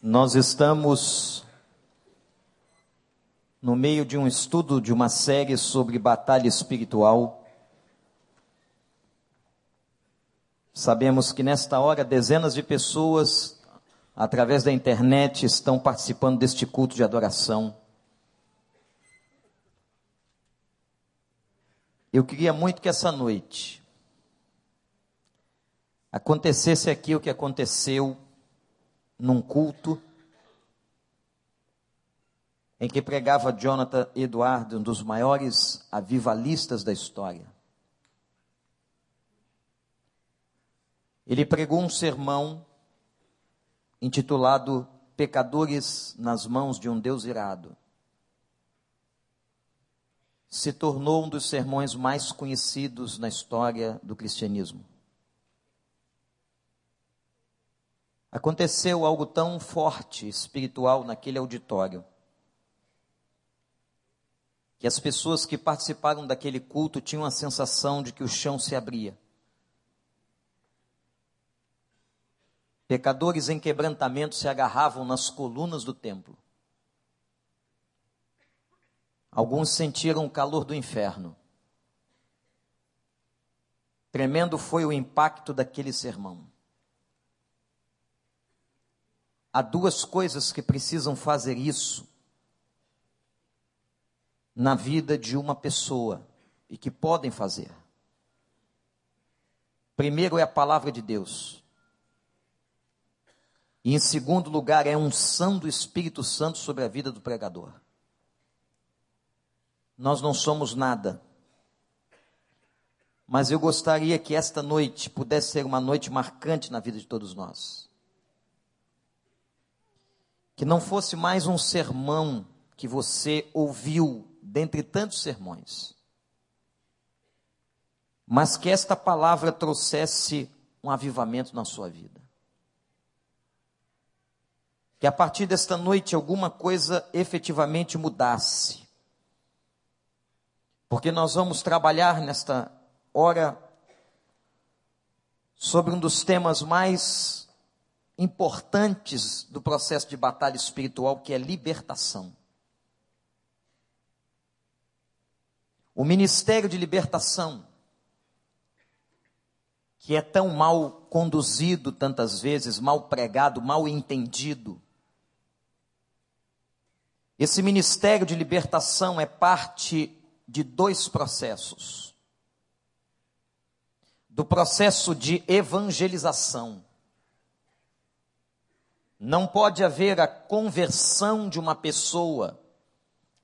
Nós estamos no meio de um estudo de uma série sobre batalha espiritual. Sabemos que nesta hora dezenas de pessoas, através da internet, estão participando deste culto de adoração. Eu queria muito que essa noite acontecesse aqui o que aconteceu num culto em que pregava Jonathan Eduardo, um dos maiores avivalistas da história. Ele pregou um sermão intitulado Pecadores nas mãos de um Deus irado. Se tornou um dos sermões mais conhecidos na história do cristianismo. Aconteceu algo tão forte espiritual naquele auditório que as pessoas que participaram daquele culto tinham a sensação de que o chão se abria. Pecadores em quebrantamento se agarravam nas colunas do templo. Alguns sentiram o calor do inferno. Tremendo foi o impacto daquele sermão. Há duas coisas que precisam fazer isso na vida de uma pessoa e que podem fazer. Primeiro é a palavra de Deus. E em segundo lugar é a unção do Espírito Santo sobre a vida do pregador. Nós não somos nada. Mas eu gostaria que esta noite pudesse ser uma noite marcante na vida de todos nós que não fosse mais um sermão que você ouviu dentre tantos sermões, mas que esta palavra trouxesse um avivamento na sua vida. Que a partir desta noite alguma coisa efetivamente mudasse. Porque nós vamos trabalhar nesta hora sobre um dos temas mais importantes do processo de batalha espiritual, que é libertação. O ministério de libertação, que é tão mal conduzido tantas vezes, mal pregado, mal entendido. Esse ministério de libertação é parte de dois processos. Do processo de evangelização não pode haver a conversão de uma pessoa,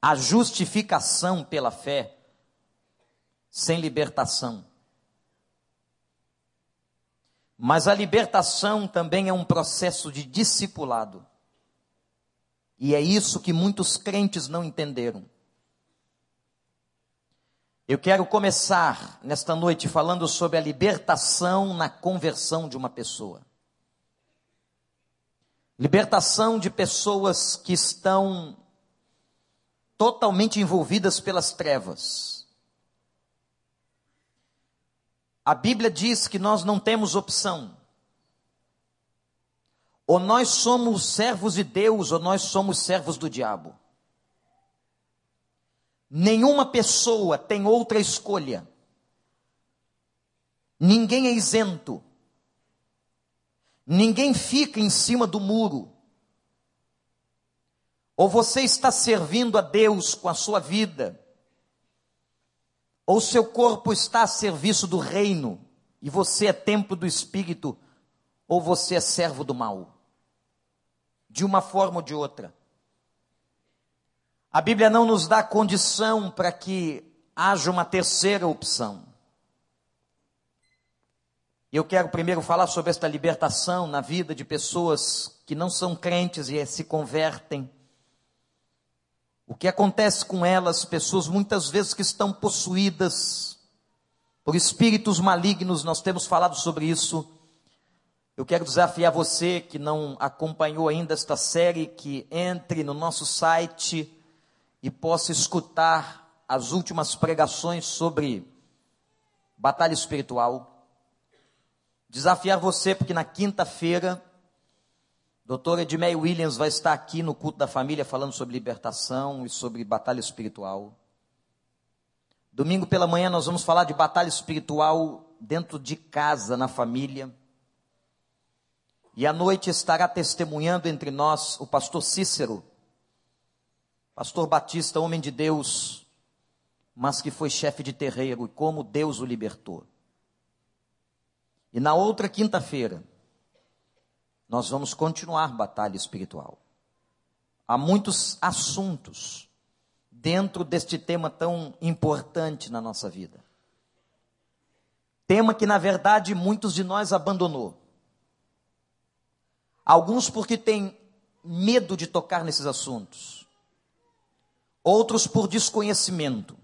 a justificação pela fé, sem libertação. Mas a libertação também é um processo de discipulado. E é isso que muitos crentes não entenderam. Eu quero começar nesta noite falando sobre a libertação na conversão de uma pessoa. Libertação de pessoas que estão totalmente envolvidas pelas trevas. A Bíblia diz que nós não temos opção. Ou nós somos servos de Deus, ou nós somos servos do diabo. Nenhuma pessoa tem outra escolha. Ninguém é isento. Ninguém fica em cima do muro. Ou você está servindo a Deus com a sua vida, ou seu corpo está a serviço do reino, e você é templo do Espírito, ou você é servo do mal. De uma forma ou de outra. A Bíblia não nos dá condição para que haja uma terceira opção. Eu quero primeiro falar sobre esta libertação na vida de pessoas que não são crentes e se convertem. O que acontece com elas, pessoas muitas vezes que estão possuídas por espíritos malignos, nós temos falado sobre isso. Eu quero desafiar você que não acompanhou ainda esta série, que entre no nosso site e possa escutar as últimas pregações sobre batalha espiritual desafiar você, porque na quinta-feira Doutora Edmei Williams vai estar aqui no culto da família falando sobre libertação e sobre batalha espiritual. Domingo pela manhã nós vamos falar de batalha espiritual dentro de casa, na família. E à noite estará testemunhando entre nós o pastor Cícero, pastor Batista, homem de Deus, mas que foi chefe de terreiro e como Deus o libertou. E na outra quinta-feira, nós vamos continuar batalha espiritual. Há muitos assuntos dentro deste tema tão importante na nossa vida. Tema que, na verdade, muitos de nós abandonou. Alguns porque têm medo de tocar nesses assuntos. Outros por desconhecimento.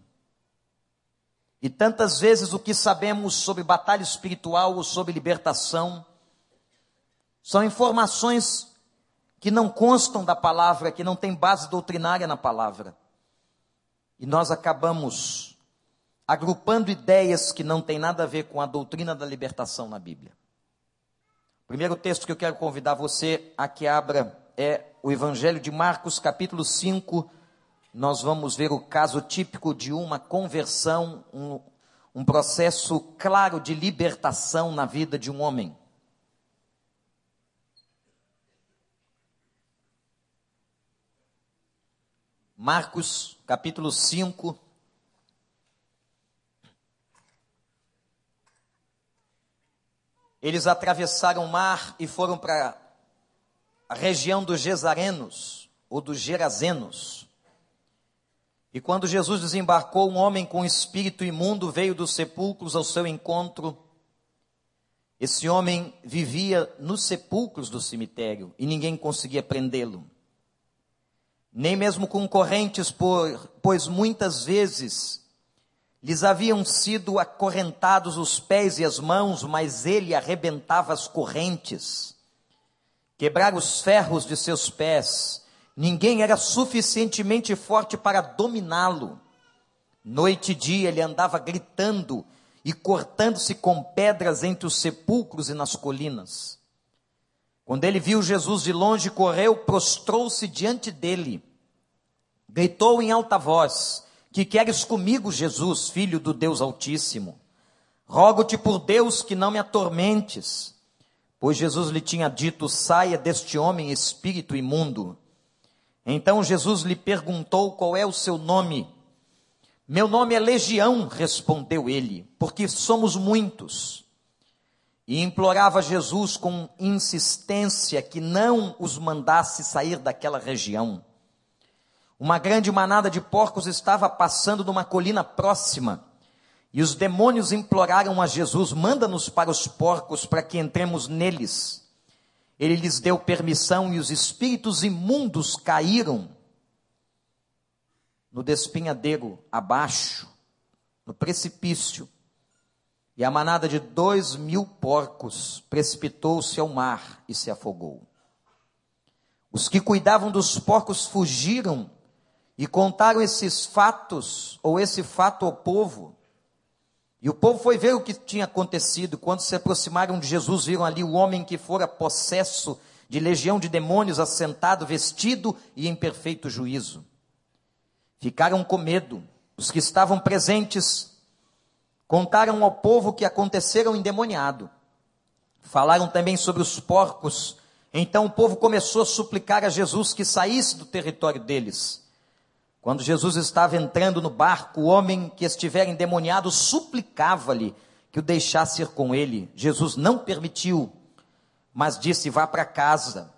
E tantas vezes o que sabemos sobre batalha espiritual ou sobre libertação são informações que não constam da palavra, que não tem base doutrinária na palavra. E nós acabamos agrupando ideias que não têm nada a ver com a doutrina da libertação na Bíblia. O primeiro texto que eu quero convidar você a que abra é o Evangelho de Marcos, capítulo 5. Nós vamos ver o caso típico de uma conversão, um, um processo claro de libertação na vida de um homem. Marcos, capítulo 5. Eles atravessaram o mar e foram para a região dos Gesarenos, ou dos Gerazenos. E quando Jesus desembarcou, um homem com espírito imundo veio dos sepulcros ao seu encontro. Esse homem vivia nos sepulcros do cemitério e ninguém conseguia prendê-lo nem mesmo com correntes, por, pois muitas vezes lhes haviam sido acorrentados os pés e as mãos, mas ele arrebentava as correntes, quebrara os ferros de seus pés. Ninguém era suficientemente forte para dominá-lo. Noite e dia ele andava gritando e cortando-se com pedras entre os sepulcros e nas colinas. Quando ele viu Jesus de longe, correu, prostrou-se diante dele, gritou em alta voz: Que queres comigo, Jesus, filho do Deus Altíssimo? Rogo-te por Deus que não me atormentes. Pois Jesus lhe tinha dito: Saia deste homem, espírito imundo. Então Jesus lhe perguntou qual é o seu nome. Meu nome é Legião, respondeu ele, porque somos muitos e implorava Jesus com insistência que não os mandasse sair daquela região. Uma grande manada de porcos estava passando numa colina próxima, e os demônios imploraram a Jesus: manda-nos para os porcos para que entremos neles. Ele lhes deu permissão e os espíritos imundos caíram no despinhadeiro abaixo, no precipício e a manada de dois mil porcos precipitou-se ao mar e se afogou. Os que cuidavam dos porcos fugiram e contaram esses fatos, ou esse fato ao povo. E o povo foi ver o que tinha acontecido. Quando se aproximaram de Jesus, viram ali o homem que fora possesso de legião de demônios, assentado, vestido e em perfeito juízo. Ficaram com medo. Os que estavam presentes Contaram ao povo que aconteceram endemoniado. Falaram também sobre os porcos. Então o povo começou a suplicar a Jesus que saísse do território deles. Quando Jesus estava entrando no barco, o homem que estivera endemoniado suplicava-lhe que o deixasse ir com ele. Jesus não permitiu, mas disse: Vá para casa,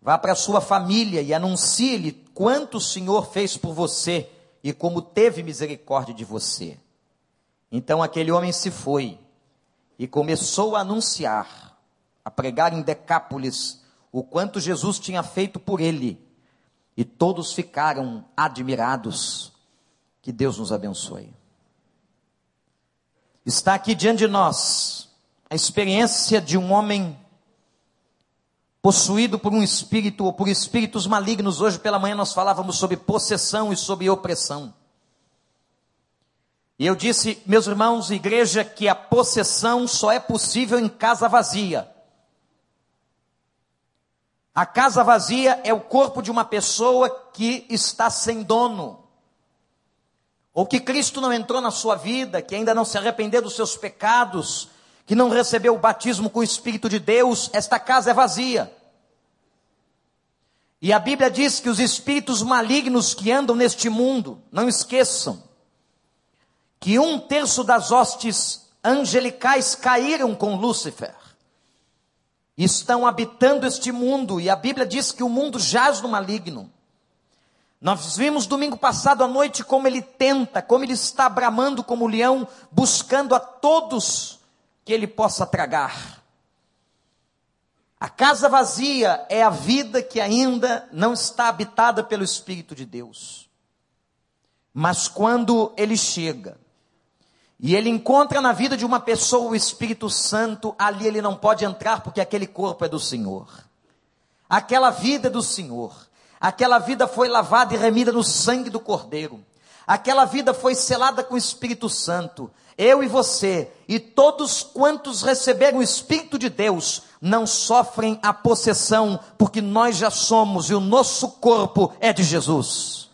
vá para sua família e anuncie-lhe quanto o Senhor fez por você e como teve misericórdia de você. Então aquele homem se foi e começou a anunciar, a pregar em Decápolis o quanto Jesus tinha feito por ele. E todos ficaram admirados. Que Deus nos abençoe. Está aqui diante de nós a experiência de um homem possuído por um espírito ou por espíritos malignos. Hoje pela manhã nós falávamos sobre possessão e sobre opressão. E eu disse, meus irmãos, igreja, que a possessão só é possível em casa vazia. A casa vazia é o corpo de uma pessoa que está sem dono. Ou que Cristo não entrou na sua vida, que ainda não se arrependeu dos seus pecados, que não recebeu o batismo com o Espírito de Deus, esta casa é vazia. E a Bíblia diz que os espíritos malignos que andam neste mundo, não esqueçam, que um terço das hostes angelicais caíram com Lúcifer estão habitando este mundo, e a Bíblia diz que o mundo jaz no maligno. Nós vimos domingo passado à noite como ele tenta, como ele está bramando como leão, buscando a todos que ele possa tragar. A casa vazia é a vida que ainda não está habitada pelo Espírito de Deus. Mas quando ele chega, e ele encontra na vida de uma pessoa o Espírito Santo, ali ele não pode entrar porque aquele corpo é do Senhor. Aquela vida é do Senhor. Aquela vida foi lavada e remida no sangue do Cordeiro. Aquela vida foi selada com o Espírito Santo. Eu e você, e todos quantos receberam o Espírito de Deus, não sofrem a possessão, porque nós já somos e o nosso corpo é de Jesus.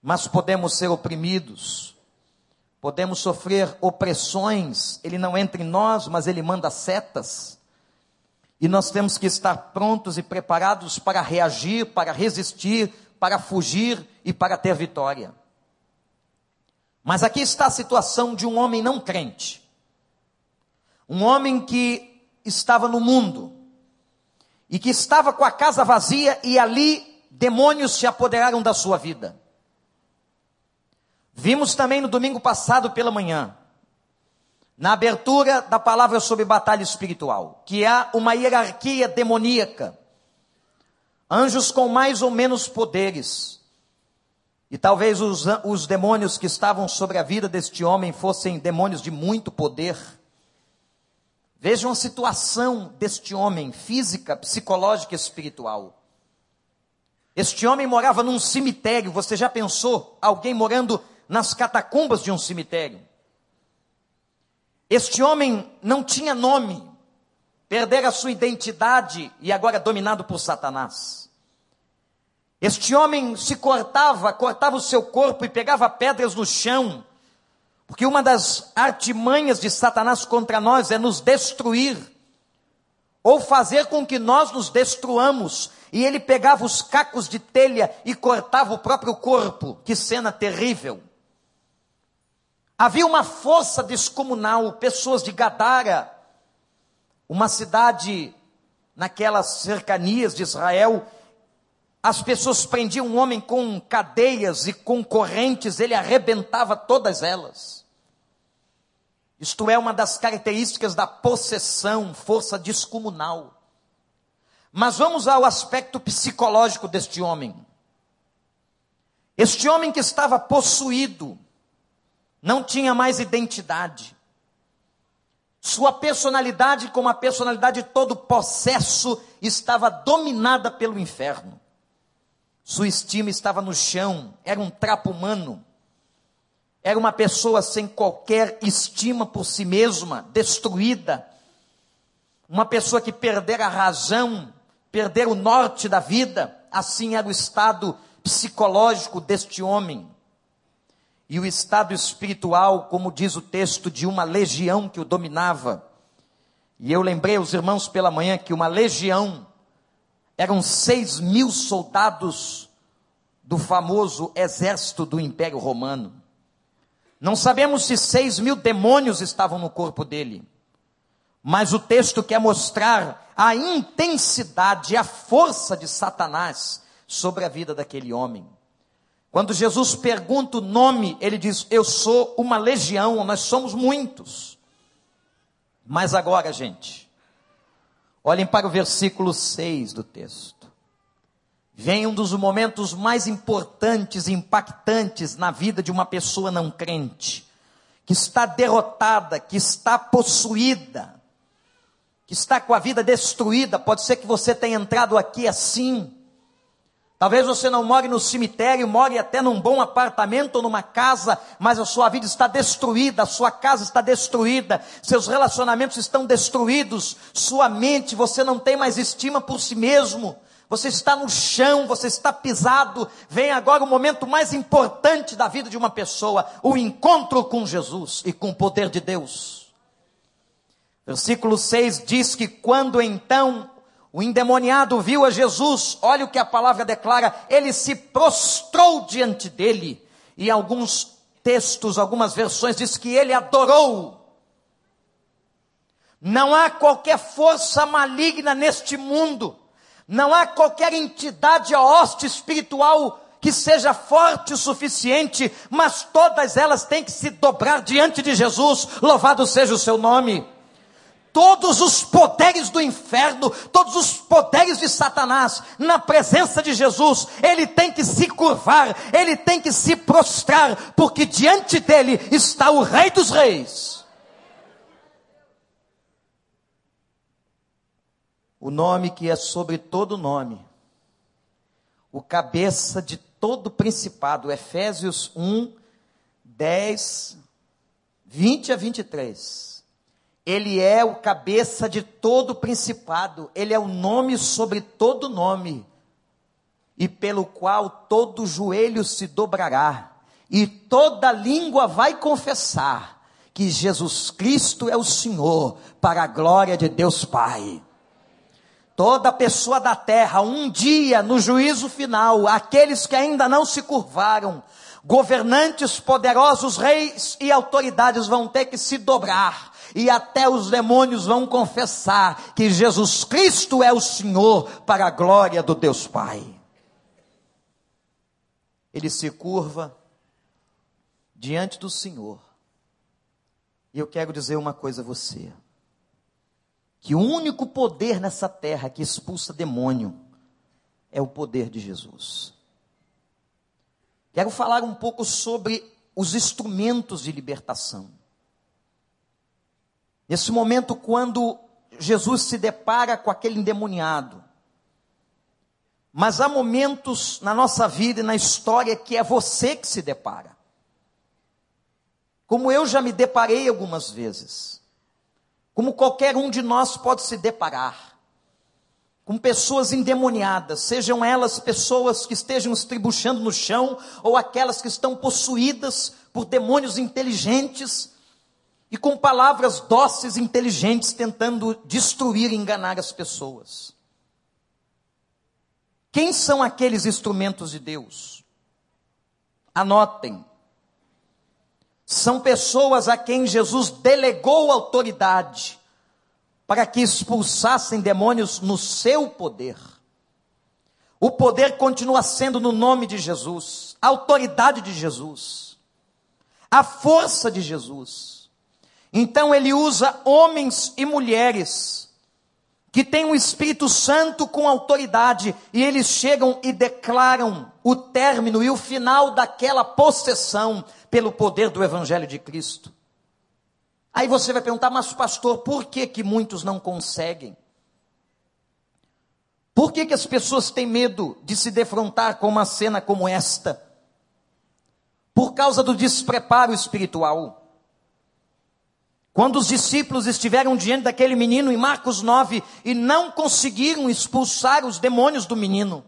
Mas podemos ser oprimidos, podemos sofrer opressões, ele não entra em nós, mas ele manda setas. E nós temos que estar prontos e preparados para reagir, para resistir, para fugir e para ter vitória. Mas aqui está a situação de um homem não crente. Um homem que estava no mundo e que estava com a casa vazia e ali demônios se apoderaram da sua vida. Vimos também no domingo passado pela manhã, na abertura da palavra sobre batalha espiritual, que há uma hierarquia demoníaca, anjos com mais ou menos poderes, e talvez os, os demônios que estavam sobre a vida deste homem fossem demônios de muito poder. Vejam a situação deste homem, física, psicológica e espiritual. Este homem morava num cemitério, você já pensou? Alguém morando nas catacumbas de um cemitério. Este homem não tinha nome, perdera sua identidade e agora dominado por Satanás. Este homem se cortava, cortava o seu corpo e pegava pedras no chão, porque uma das artimanhas de Satanás contra nós é nos destruir, ou fazer com que nós nos destruamos. E ele pegava os cacos de telha e cortava o próprio corpo. Que cena terrível! Havia uma força descomunal, pessoas de Gadara, uma cidade naquelas cercanias de Israel, as pessoas prendiam um homem com cadeias e com correntes, ele arrebentava todas elas. Isto é uma das características da possessão, força descomunal. Mas vamos ao aspecto psicológico deste homem. Este homem que estava possuído, não tinha mais identidade. Sua personalidade, como a personalidade de todo possesso, estava dominada pelo inferno. Sua estima estava no chão, era um trapo humano. Era uma pessoa sem qualquer estima por si mesma, destruída. Uma pessoa que perdera a razão, perdera o norte da vida. Assim era o estado psicológico deste homem e o estado espiritual, como diz o texto, de uma legião que o dominava. E eu lembrei aos irmãos pela manhã que uma legião eram seis mil soldados do famoso exército do Império Romano. Não sabemos se seis mil demônios estavam no corpo dele, mas o texto quer mostrar a intensidade, a força de Satanás sobre a vida daquele homem. Quando Jesus pergunta o nome, ele diz: Eu sou uma legião, nós somos muitos. Mas agora, gente, olhem para o versículo 6 do texto. Vem um dos momentos mais importantes e impactantes na vida de uma pessoa não crente, que está derrotada, que está possuída, que está com a vida destruída. Pode ser que você tenha entrado aqui assim Talvez você não more no cemitério, more até num bom apartamento ou numa casa, mas a sua vida está destruída, a sua casa está destruída, seus relacionamentos estão destruídos, sua mente, você não tem mais estima por si mesmo, você está no chão, você está pisado. Vem agora o momento mais importante da vida de uma pessoa: o encontro com Jesus e com o poder de Deus. Versículo 6 diz que quando então o endemoniado viu a Jesus, olha o que a palavra declara, ele se prostrou diante dele. E alguns textos, algumas versões diz que ele adorou. Não há qualquer força maligna neste mundo, não há qualquer entidade ou hoste espiritual que seja forte o suficiente, mas todas elas têm que se dobrar diante de Jesus, louvado seja o seu nome todos os poderes do inferno, todos os poderes de Satanás, na presença de Jesus, ele tem que se curvar, ele tem que se prostrar, porque diante dele está o Rei dos Reis. O nome que é sobre todo nome, o cabeça de todo principado, Efésios 1, 10, 20 a 23. Ele é o cabeça de todo principado, ele é o nome sobre todo nome, e pelo qual todo joelho se dobrará, e toda língua vai confessar que Jesus Cristo é o Senhor, para a glória de Deus Pai. Toda pessoa da terra, um dia, no juízo final, aqueles que ainda não se curvaram, governantes, poderosos, reis e autoridades vão ter que se dobrar e até os demônios vão confessar que Jesus Cristo é o Senhor para a glória do Deus Pai. Ele se curva diante do Senhor. E eu quero dizer uma coisa a você: que o único poder nessa terra que expulsa demônio é o poder de Jesus. Quero falar um pouco sobre os instrumentos de libertação. Nesse momento, quando Jesus se depara com aquele endemoniado. Mas há momentos na nossa vida e na história que é você que se depara. Como eu já me deparei algumas vezes. Como qualquer um de nós pode se deparar. Com pessoas endemoniadas, sejam elas pessoas que estejam estribuchando no chão, ou aquelas que estão possuídas por demônios inteligentes, e com palavras dóceis e inteligentes tentando destruir e enganar as pessoas. Quem são aqueles instrumentos de Deus? Anotem. São pessoas a quem Jesus delegou autoridade para que expulsassem demônios no seu poder. O poder continua sendo no nome de Jesus, a autoridade de Jesus, a força de Jesus. Então ele usa homens e mulheres que têm o Espírito Santo com autoridade e eles chegam e declaram o término e o final daquela possessão pelo poder do Evangelho de Cristo. Aí você vai perguntar, mas pastor, por que que muitos não conseguem? Por que que as pessoas têm medo de se defrontar com uma cena como esta? Por causa do despreparo espiritual. Quando os discípulos estiveram diante daquele menino em Marcos 9 e não conseguiram expulsar os demônios do menino.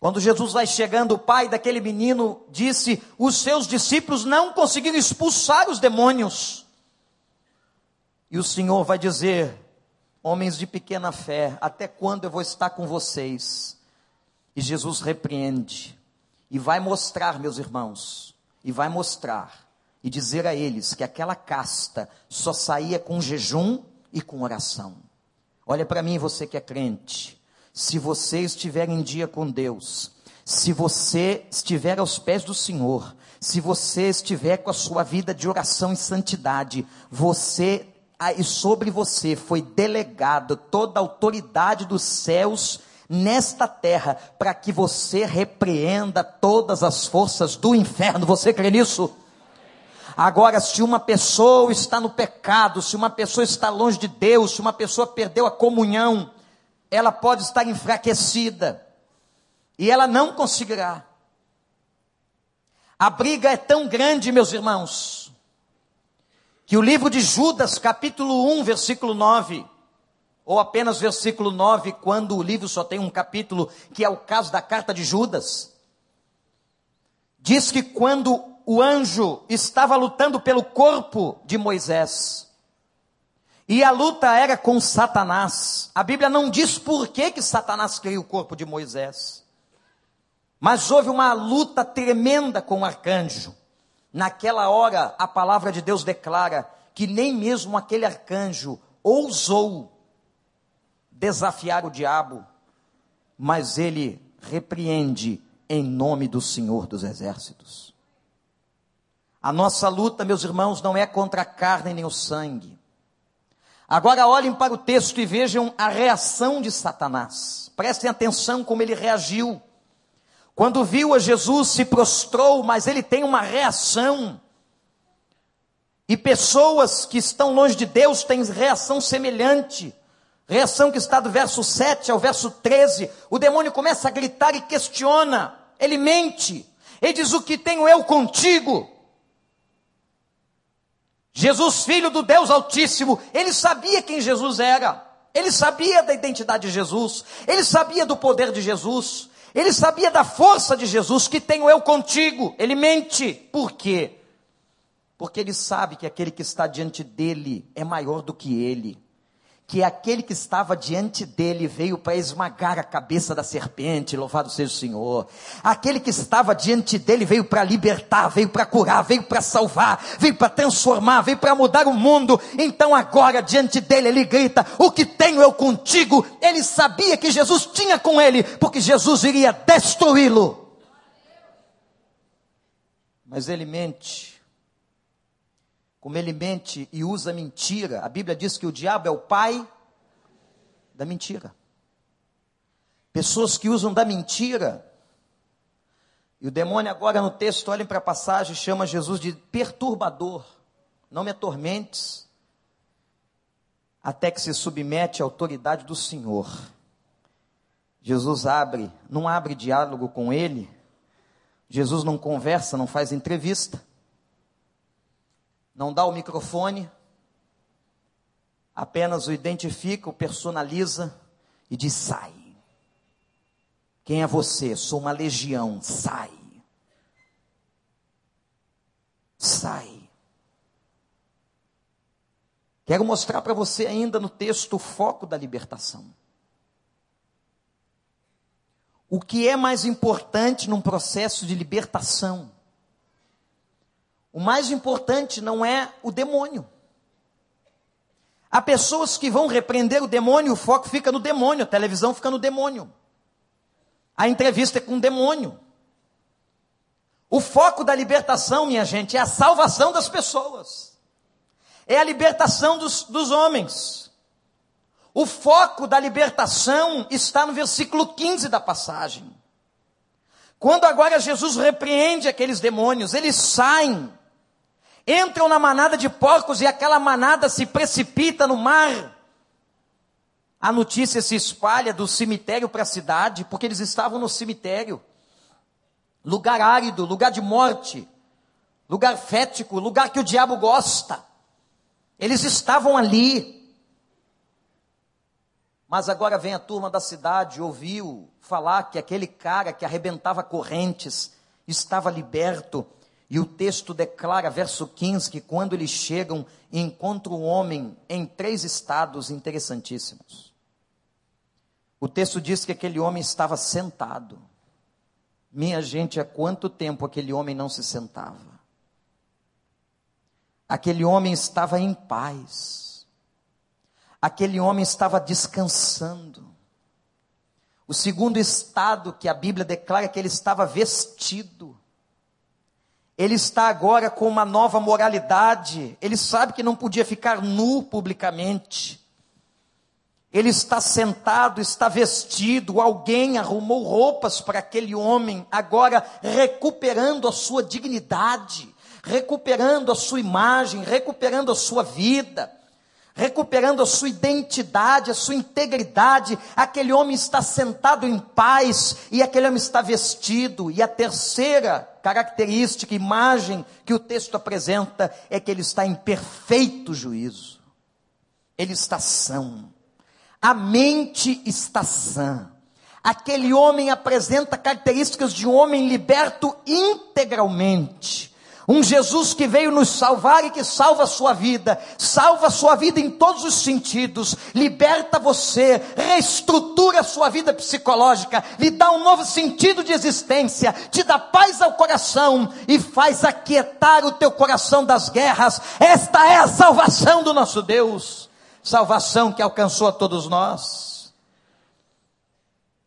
Quando Jesus vai chegando, o pai daquele menino disse: Os seus discípulos não conseguiram expulsar os demônios. E o Senhor vai dizer: Homens de pequena fé, até quando eu vou estar com vocês? E Jesus repreende, e vai mostrar, meus irmãos, e vai mostrar e dizer a eles que aquela casta só saía com jejum e com oração. Olha para mim, você que é crente. Se você estiver em dia com Deus, se você estiver aos pés do Senhor, se você estiver com a sua vida de oração e santidade, você e sobre você foi delegado toda a autoridade dos céus nesta terra para que você repreenda todas as forças do inferno. Você crê nisso? Agora, se uma pessoa está no pecado, se uma pessoa está longe de Deus, se uma pessoa perdeu a comunhão, ela pode estar enfraquecida. E ela não conseguirá. A briga é tão grande, meus irmãos, que o livro de Judas, capítulo 1, versículo 9, ou apenas versículo 9, quando o livro só tem um capítulo, que é o caso da carta de Judas, diz que quando o anjo estava lutando pelo corpo de Moisés, e a luta era com Satanás. A Bíblia não diz por que, que Satanás queria o corpo de Moisés. Mas houve uma luta tremenda com o arcanjo. Naquela hora, a palavra de Deus declara que nem mesmo aquele arcanjo ousou desafiar o diabo, mas ele repreende em nome do Senhor dos Exércitos. A nossa luta, meus irmãos, não é contra a carne nem o sangue. Agora olhem para o texto e vejam a reação de Satanás. Prestem atenção como ele reagiu. Quando viu a Jesus, se prostrou, mas ele tem uma reação. E pessoas que estão longe de Deus têm reação semelhante. Reação que está do verso 7 ao verso 13. O demônio começa a gritar e questiona. Ele mente. Ele diz: O que tenho eu contigo? Jesus, filho do Deus Altíssimo, ele sabia quem Jesus era. Ele sabia da identidade de Jesus. Ele sabia do poder de Jesus. Ele sabia da força de Jesus. Que tenho eu contigo. Ele mente. Por quê? Porque ele sabe que aquele que está diante dele é maior do que ele que aquele que estava diante dele veio para esmagar a cabeça da serpente, louvado seja o Senhor. Aquele que estava diante dele veio para libertar, veio para curar, veio para salvar, veio para transformar, veio para mudar o mundo. Então agora diante dele ele grita: "O que tenho eu contigo?" Ele sabia que Jesus tinha com ele, porque Jesus iria destruí-lo. Mas ele mente como ele mente e usa mentira, a Bíblia diz que o diabo é o pai da mentira. Pessoas que usam da mentira. E o demônio agora no texto, olhem para a passagem, chama Jesus de perturbador. Não me atormentes, até que se submete à autoridade do Senhor. Jesus abre, não abre diálogo com ele. Jesus não conversa, não faz entrevista não dá o microfone, apenas o identifica, o personaliza e diz: sai. Quem é você? Sou uma legião, sai. Sai. Quero mostrar para você ainda no texto o foco da libertação. O que é mais importante num processo de libertação? O mais importante não é o demônio. Há pessoas que vão repreender o demônio, o foco fica no demônio, a televisão fica no demônio. A entrevista é com o demônio. O foco da libertação, minha gente, é a salvação das pessoas. É a libertação dos, dos homens. O foco da libertação está no versículo 15 da passagem. Quando agora Jesus repreende aqueles demônios, eles saem entram na manada de porcos e aquela manada se precipita no mar. A notícia se espalha do cemitério para a cidade, porque eles estavam no cemitério. Lugar árido, lugar de morte, lugar fético, lugar que o diabo gosta. Eles estavam ali. Mas agora vem a turma da cidade, ouviu falar que aquele cara que arrebentava correntes estava liberto e o texto declara, verso 15, que quando eles chegam, encontram o homem em três estados interessantíssimos. O texto diz que aquele homem estava sentado. Minha gente, há quanto tempo aquele homem não se sentava? Aquele homem estava em paz. Aquele homem estava descansando. O segundo estado que a Bíblia declara é que ele estava vestido ele está agora com uma nova moralidade. Ele sabe que não podia ficar nu publicamente. Ele está sentado, está vestido, alguém arrumou roupas para aquele homem, agora recuperando a sua dignidade, recuperando a sua imagem, recuperando a sua vida. Recuperando a sua identidade, a sua integridade. Aquele homem está sentado em paz e aquele homem está vestido. E a terceira característica, imagem que o texto apresenta é que ele está em perfeito juízo. Ele está são. A mente está sã. Aquele homem apresenta características de um homem liberto integralmente. Um Jesus que veio nos salvar e que salva a sua vida, salva a sua vida em todos os sentidos, liberta você, reestrutura a sua vida psicológica, lhe dá um novo sentido de existência, te dá paz ao coração e faz aquietar o teu coração das guerras. Esta é a salvação do nosso Deus, salvação que alcançou a todos nós.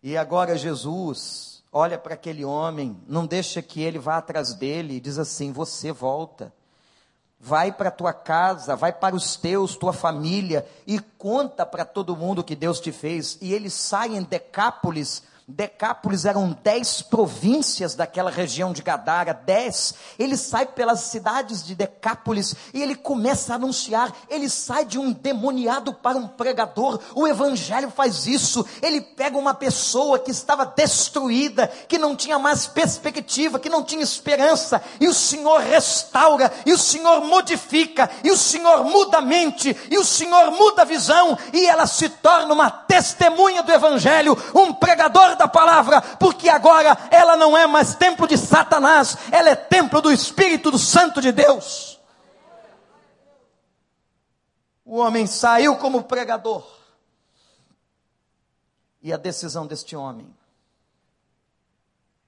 E agora Jesus olha para aquele homem, não deixa que ele vá atrás dele e diz assim: Você volta, vai para tua casa, vai para os teus, tua família e conta para todo mundo que Deus te fez. E ele sai em Decápolis Decápolis eram dez províncias daquela região de Gadara, dez. Ele sai pelas cidades de Decápolis e ele começa a anunciar. Ele sai de um demoniado para um pregador. O evangelho faz isso. Ele pega uma pessoa que estava destruída, que não tinha mais perspectiva, que não tinha esperança, e o Senhor restaura, e o Senhor modifica, e o Senhor muda a mente, e o Senhor muda a visão, e ela se torna uma testemunha do evangelho, um pregador da palavra, porque agora ela não é mais templo de Satanás, ela é templo do Espírito do Santo de Deus. O homem saiu como pregador. E a decisão deste homem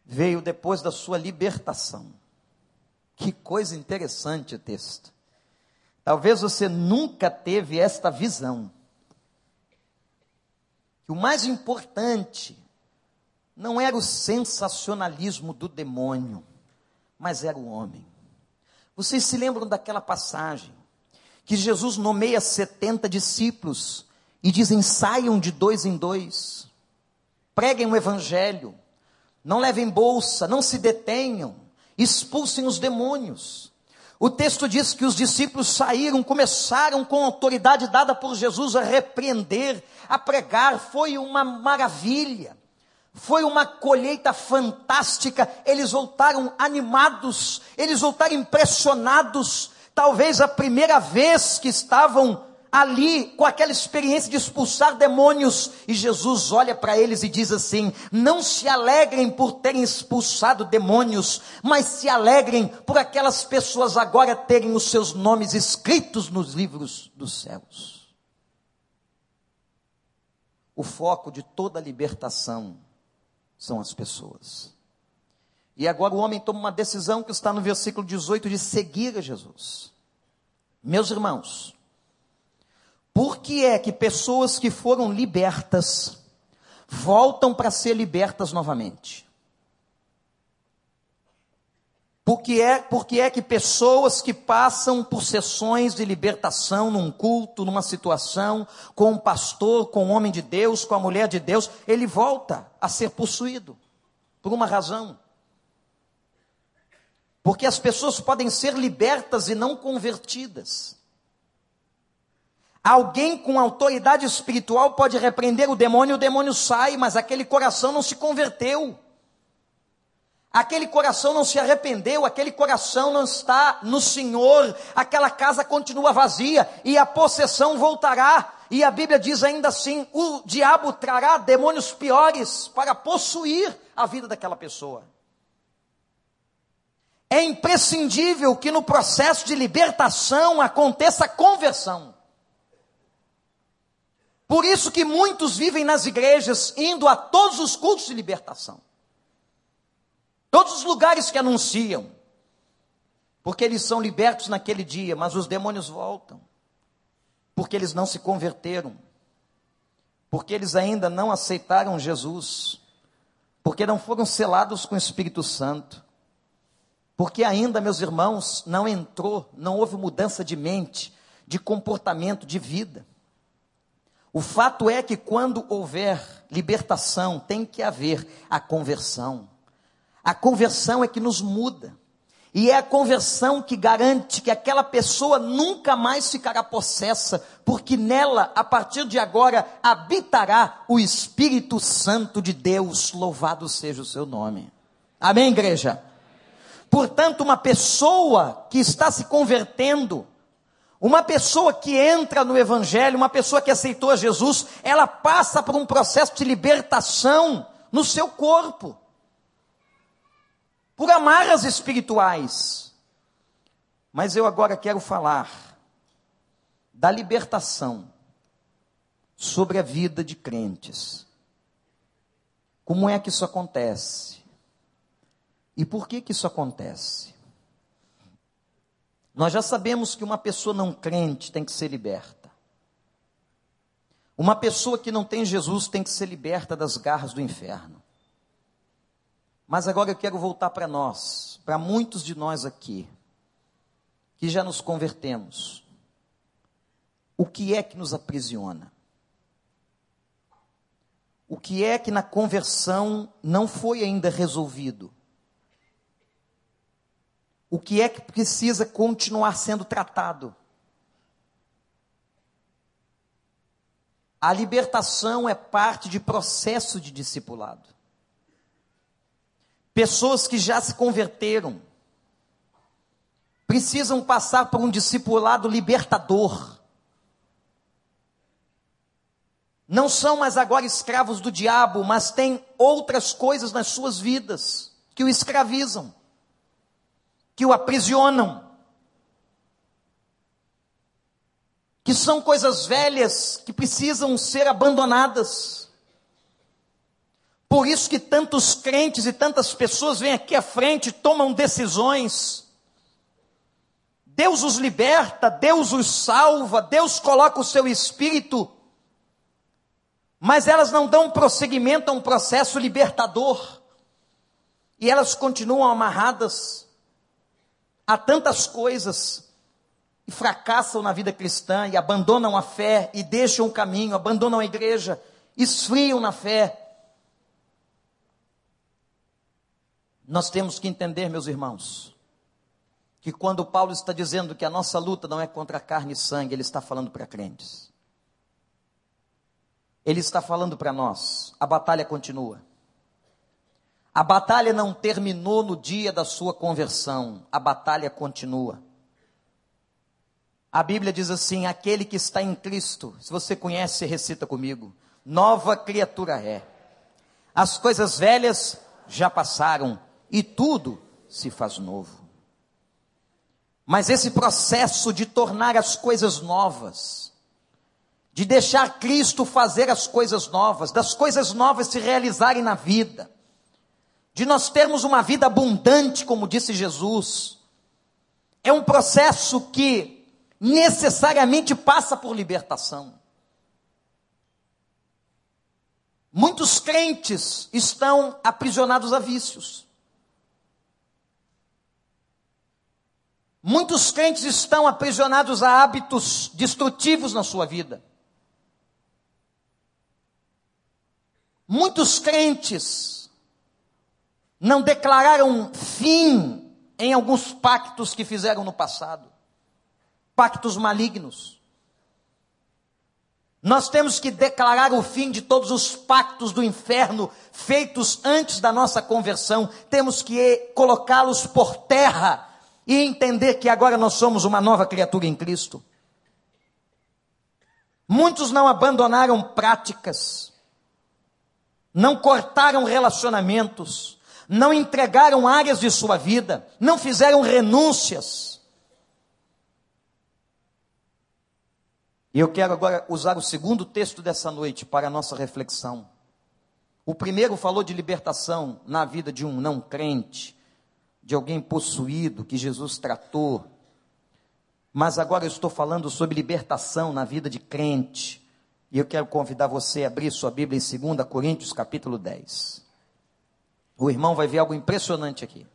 veio depois da sua libertação. Que coisa interessante o texto. Talvez você nunca teve esta visão. Que o mais importante não era o sensacionalismo do demônio, mas era o homem. Vocês se lembram daquela passagem que Jesus nomeia 70 discípulos e dizem: saiam de dois em dois, preguem o evangelho, não levem bolsa, não se detenham, expulsem os demônios. O texto diz que os discípulos saíram, começaram com a autoridade dada por Jesus a repreender, a pregar, foi uma maravilha. Foi uma colheita fantástica. Eles voltaram animados, eles voltaram impressionados. Talvez a primeira vez que estavam ali com aquela experiência de expulsar demônios. E Jesus olha para eles e diz assim: Não se alegrem por terem expulsado demônios, mas se alegrem por aquelas pessoas agora terem os seus nomes escritos nos livros dos céus. O foco de toda libertação são as pessoas. E agora o homem toma uma decisão que está no versículo 18 de seguir a Jesus. Meus irmãos, por que é que pessoas que foram libertas voltam para ser libertas novamente? Porque é, porque é que pessoas que passam por sessões de libertação num culto, numa situação, com um pastor, com um homem de Deus, com a mulher de Deus, ele volta a ser possuído. Por uma razão. Porque as pessoas podem ser libertas e não convertidas. Alguém com autoridade espiritual pode repreender o demônio, o demônio sai, mas aquele coração não se converteu. Aquele coração não se arrependeu, aquele coração não está no Senhor, aquela casa continua vazia e a possessão voltará. E a Bíblia diz ainda assim: o diabo trará demônios piores para possuir a vida daquela pessoa. É imprescindível que no processo de libertação aconteça conversão. Por isso que muitos vivem nas igrejas indo a todos os cultos de libertação. Todos os lugares que anunciam, porque eles são libertos naquele dia, mas os demônios voltam, porque eles não se converteram, porque eles ainda não aceitaram Jesus, porque não foram selados com o Espírito Santo, porque ainda, meus irmãos, não entrou, não houve mudança de mente, de comportamento, de vida. O fato é que quando houver libertação, tem que haver a conversão. A conversão é que nos muda. E é a conversão que garante que aquela pessoa nunca mais ficará possessa, porque nela, a partir de agora, habitará o Espírito Santo de Deus. Louvado seja o seu nome. Amém, igreja? Portanto, uma pessoa que está se convertendo, uma pessoa que entra no Evangelho, uma pessoa que aceitou a Jesus, ela passa por um processo de libertação no seu corpo por amarras espirituais. Mas eu agora quero falar da libertação sobre a vida de crentes. Como é que isso acontece? E por que que isso acontece? Nós já sabemos que uma pessoa não crente tem que ser liberta. Uma pessoa que não tem Jesus tem que ser liberta das garras do inferno. Mas agora eu quero voltar para nós, para muitos de nós aqui, que já nos convertemos. O que é que nos aprisiona? O que é que na conversão não foi ainda resolvido? O que é que precisa continuar sendo tratado? A libertação é parte de processo de discipulado. Pessoas que já se converteram precisam passar por um discipulado libertador. Não são mais agora escravos do diabo, mas têm outras coisas nas suas vidas que o escravizam, que o aprisionam, que são coisas velhas que precisam ser abandonadas. Por isso que tantos crentes e tantas pessoas vêm aqui à frente, tomam decisões. Deus os liberta, Deus os salva, Deus coloca o seu espírito, mas elas não dão prosseguimento a um processo libertador, e elas continuam amarradas a tantas coisas, e fracassam na vida cristã, e abandonam a fé, e deixam o caminho, abandonam a igreja, esfriam na fé, Nós temos que entender, meus irmãos, que quando Paulo está dizendo que a nossa luta não é contra carne e sangue, ele está falando para crentes. Ele está falando para nós, a batalha continua. A batalha não terminou no dia da sua conversão, a batalha continua. A Bíblia diz assim: aquele que está em Cristo, se você conhece, recita comigo, nova criatura é. As coisas velhas já passaram, e tudo se faz novo. Mas esse processo de tornar as coisas novas, de deixar Cristo fazer as coisas novas, das coisas novas se realizarem na vida, de nós termos uma vida abundante, como disse Jesus, é um processo que necessariamente passa por libertação. Muitos crentes estão aprisionados a vícios. Muitos crentes estão aprisionados a hábitos destrutivos na sua vida. Muitos crentes não declararam fim em alguns pactos que fizeram no passado pactos malignos. Nós temos que declarar o fim de todos os pactos do inferno feitos antes da nossa conversão, temos que colocá-los por terra e entender que agora nós somos uma nova criatura em Cristo. Muitos não abandonaram práticas, não cortaram relacionamentos, não entregaram áreas de sua vida, não fizeram renúncias. E eu quero agora usar o segundo texto dessa noite para a nossa reflexão. O primeiro falou de libertação na vida de um não crente de alguém possuído que Jesus tratou. Mas agora eu estou falando sobre libertação na vida de crente. E eu quero convidar você a abrir sua Bíblia em 2 Coríntios capítulo 10. O irmão vai ver algo impressionante aqui.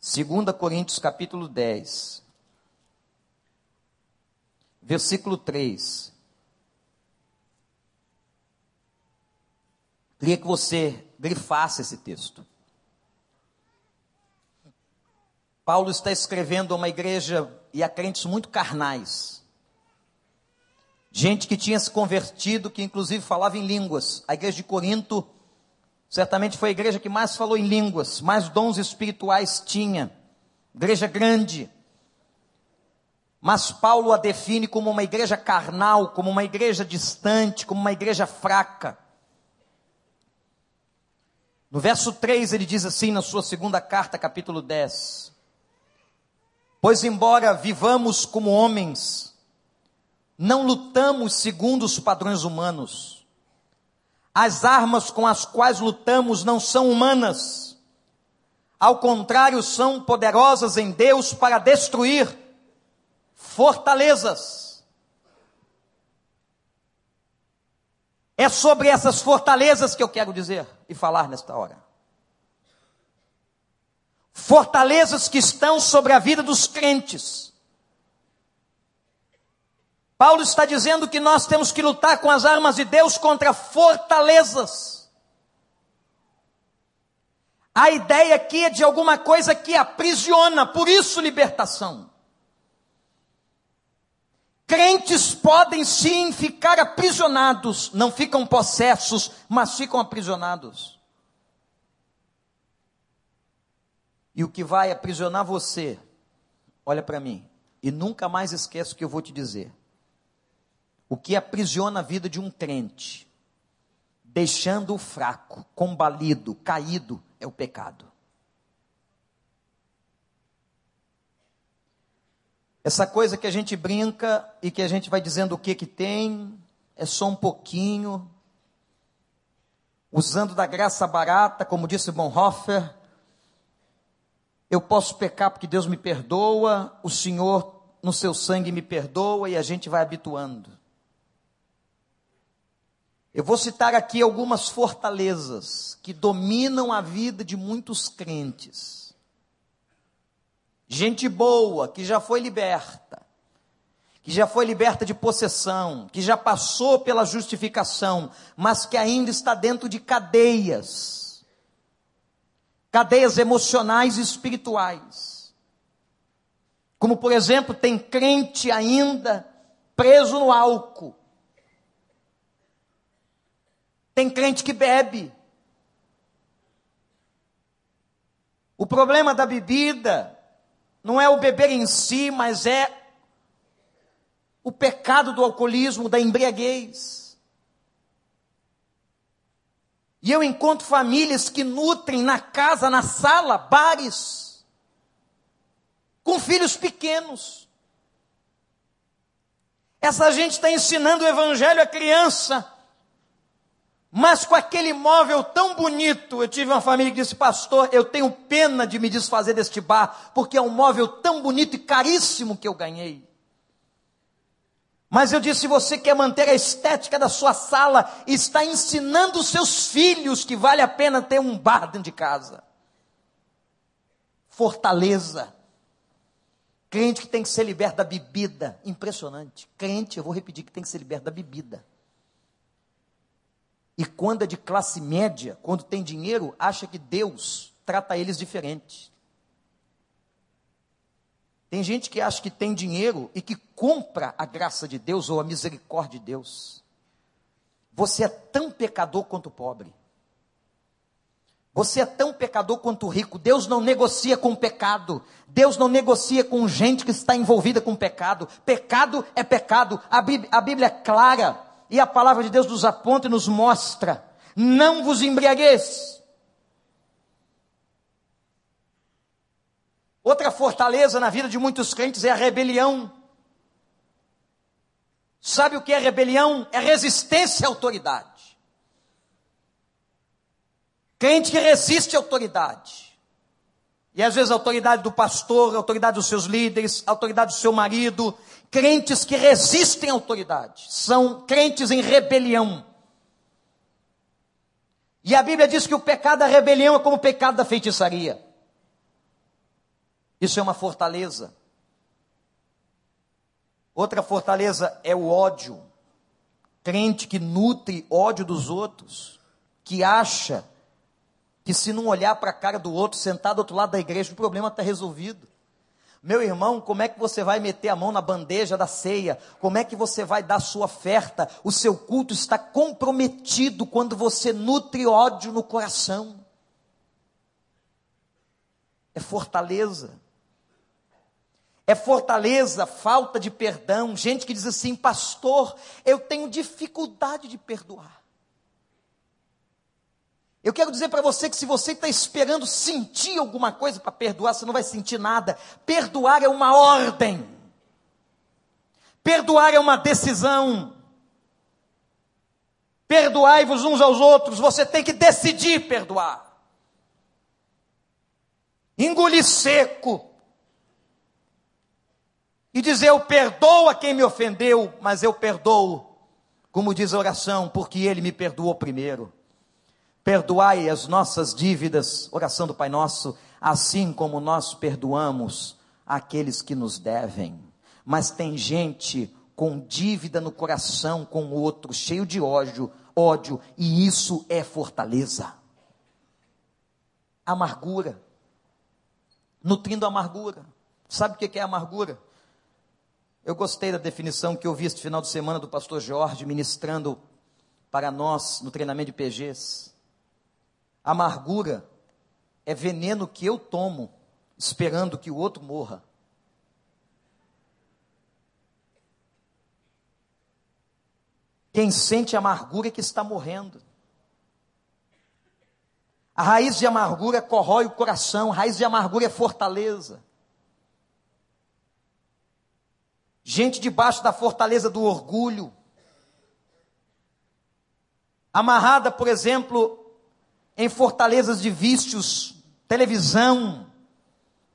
2 Coríntios capítulo 10. Versículo 3. Queria que você grifasse esse texto. Paulo está escrevendo a uma igreja e a crentes muito carnais. Gente que tinha se convertido, que inclusive falava em línguas. A igreja de Corinto certamente foi a igreja que mais falou em línguas, mais dons espirituais tinha. Igreja grande. Mas Paulo a define como uma igreja carnal, como uma igreja distante, como uma igreja fraca. No verso 3 ele diz assim, na sua segunda carta, capítulo 10: Pois, embora vivamos como homens, não lutamos segundo os padrões humanos. As armas com as quais lutamos não são humanas. Ao contrário, são poderosas em Deus para destruir fortalezas. É sobre essas fortalezas que eu quero dizer e falar nesta hora. Fortalezas que estão sobre a vida dos crentes. Paulo está dizendo que nós temos que lutar com as armas de Deus contra fortalezas. A ideia aqui é de alguma coisa que aprisiona, por isso libertação. Crentes podem sim ficar aprisionados, não ficam possessos, mas ficam aprisionados. E o que vai aprisionar você, olha para mim, e nunca mais esqueça o que eu vou te dizer. O que aprisiona a vida de um crente, deixando-o fraco, combalido, caído, é o pecado. Essa coisa que a gente brinca e que a gente vai dizendo o que que tem, é só um pouquinho. Usando da graça barata, como disse Bonhoeffer, eu posso pecar porque Deus me perdoa, o Senhor no seu sangue me perdoa e a gente vai habituando. Eu vou citar aqui algumas fortalezas que dominam a vida de muitos crentes gente boa, que já foi liberta, que já foi liberta de possessão, que já passou pela justificação, mas que ainda está dentro de cadeias, cadeias emocionais e espirituais. Como, por exemplo, tem crente ainda preso no álcool. Tem crente que bebe. O problema da bebida não é o beber em si, mas é o pecado do alcoolismo, da embriaguez. E eu encontro famílias que nutrem na casa, na sala, bares, com filhos pequenos. Essa gente está ensinando o evangelho à criança, mas com aquele móvel tão bonito, eu tive uma família que disse, pastor, eu tenho pena de me desfazer deste bar, porque é um móvel tão bonito e caríssimo que eu ganhei. Mas eu disse, se você quer manter a estética da sua sala, está ensinando os seus filhos que vale a pena ter um bar dentro de casa. Fortaleza. Crente que tem que ser liberto da bebida. Impressionante. Crente, eu vou repetir, que tem que ser liberto da bebida. E quando é de classe média, quando tem dinheiro, acha que Deus trata eles diferente. Tem gente que acha que tem dinheiro e que compra a graça de Deus ou a misericórdia de Deus. Você é tão pecador quanto pobre. Você é tão pecador quanto rico. Deus não negocia com pecado. Deus não negocia com gente que está envolvida com pecado. Pecado é pecado. A Bíblia, a Bíblia é clara. E a palavra de Deus nos aponta e nos mostra: não vos embriagueis. Outra fortaleza na vida de muitos crentes é a rebelião. Sabe o que é rebelião? É resistência à autoridade. Crente que resiste à autoridade. E às vezes a autoridade do pastor, a autoridade dos seus líderes, a autoridade do seu marido, crentes que resistem à autoridade, são crentes em rebelião. E a Bíblia diz que o pecado da rebelião é como o pecado da feitiçaria. Isso é uma fortaleza. Outra fortaleza é o ódio. Crente que nutre ódio dos outros, que acha que se não olhar para a cara do outro, sentado do outro lado da igreja, o problema está resolvido. Meu irmão, como é que você vai meter a mão na bandeja da ceia? Como é que você vai dar sua oferta? O seu culto está comprometido quando você nutre ódio no coração. É fortaleza. É fortaleza, falta de perdão. Gente que diz assim, pastor, eu tenho dificuldade de perdoar. Eu quero dizer para você que se você está esperando sentir alguma coisa para perdoar, você não vai sentir nada. Perdoar é uma ordem. Perdoar é uma decisão. Perdoai-vos uns aos outros, você tem que decidir perdoar. Engolir seco. E dizer: Eu perdoo a quem me ofendeu, mas eu perdoo, como diz a oração, porque ele me perdoou primeiro. Perdoai as nossas dívidas, oração do Pai Nosso, assim como nós perdoamos aqueles que nos devem. Mas tem gente com dívida no coração com o outro, cheio de ódio, ódio, e isso é fortaleza. Amargura. Nutrindo amargura. Sabe o que é amargura? Eu gostei da definição que eu vi este final de semana do pastor Jorge ministrando para nós no treinamento de PGs. Amargura é veneno que eu tomo, esperando que o outro morra. Quem sente amargura é que está morrendo. A raiz de amargura corrói o coração, a raiz de amargura é fortaleza. Gente debaixo da fortaleza do orgulho, amarrada, por exemplo, em fortalezas de vícios, televisão,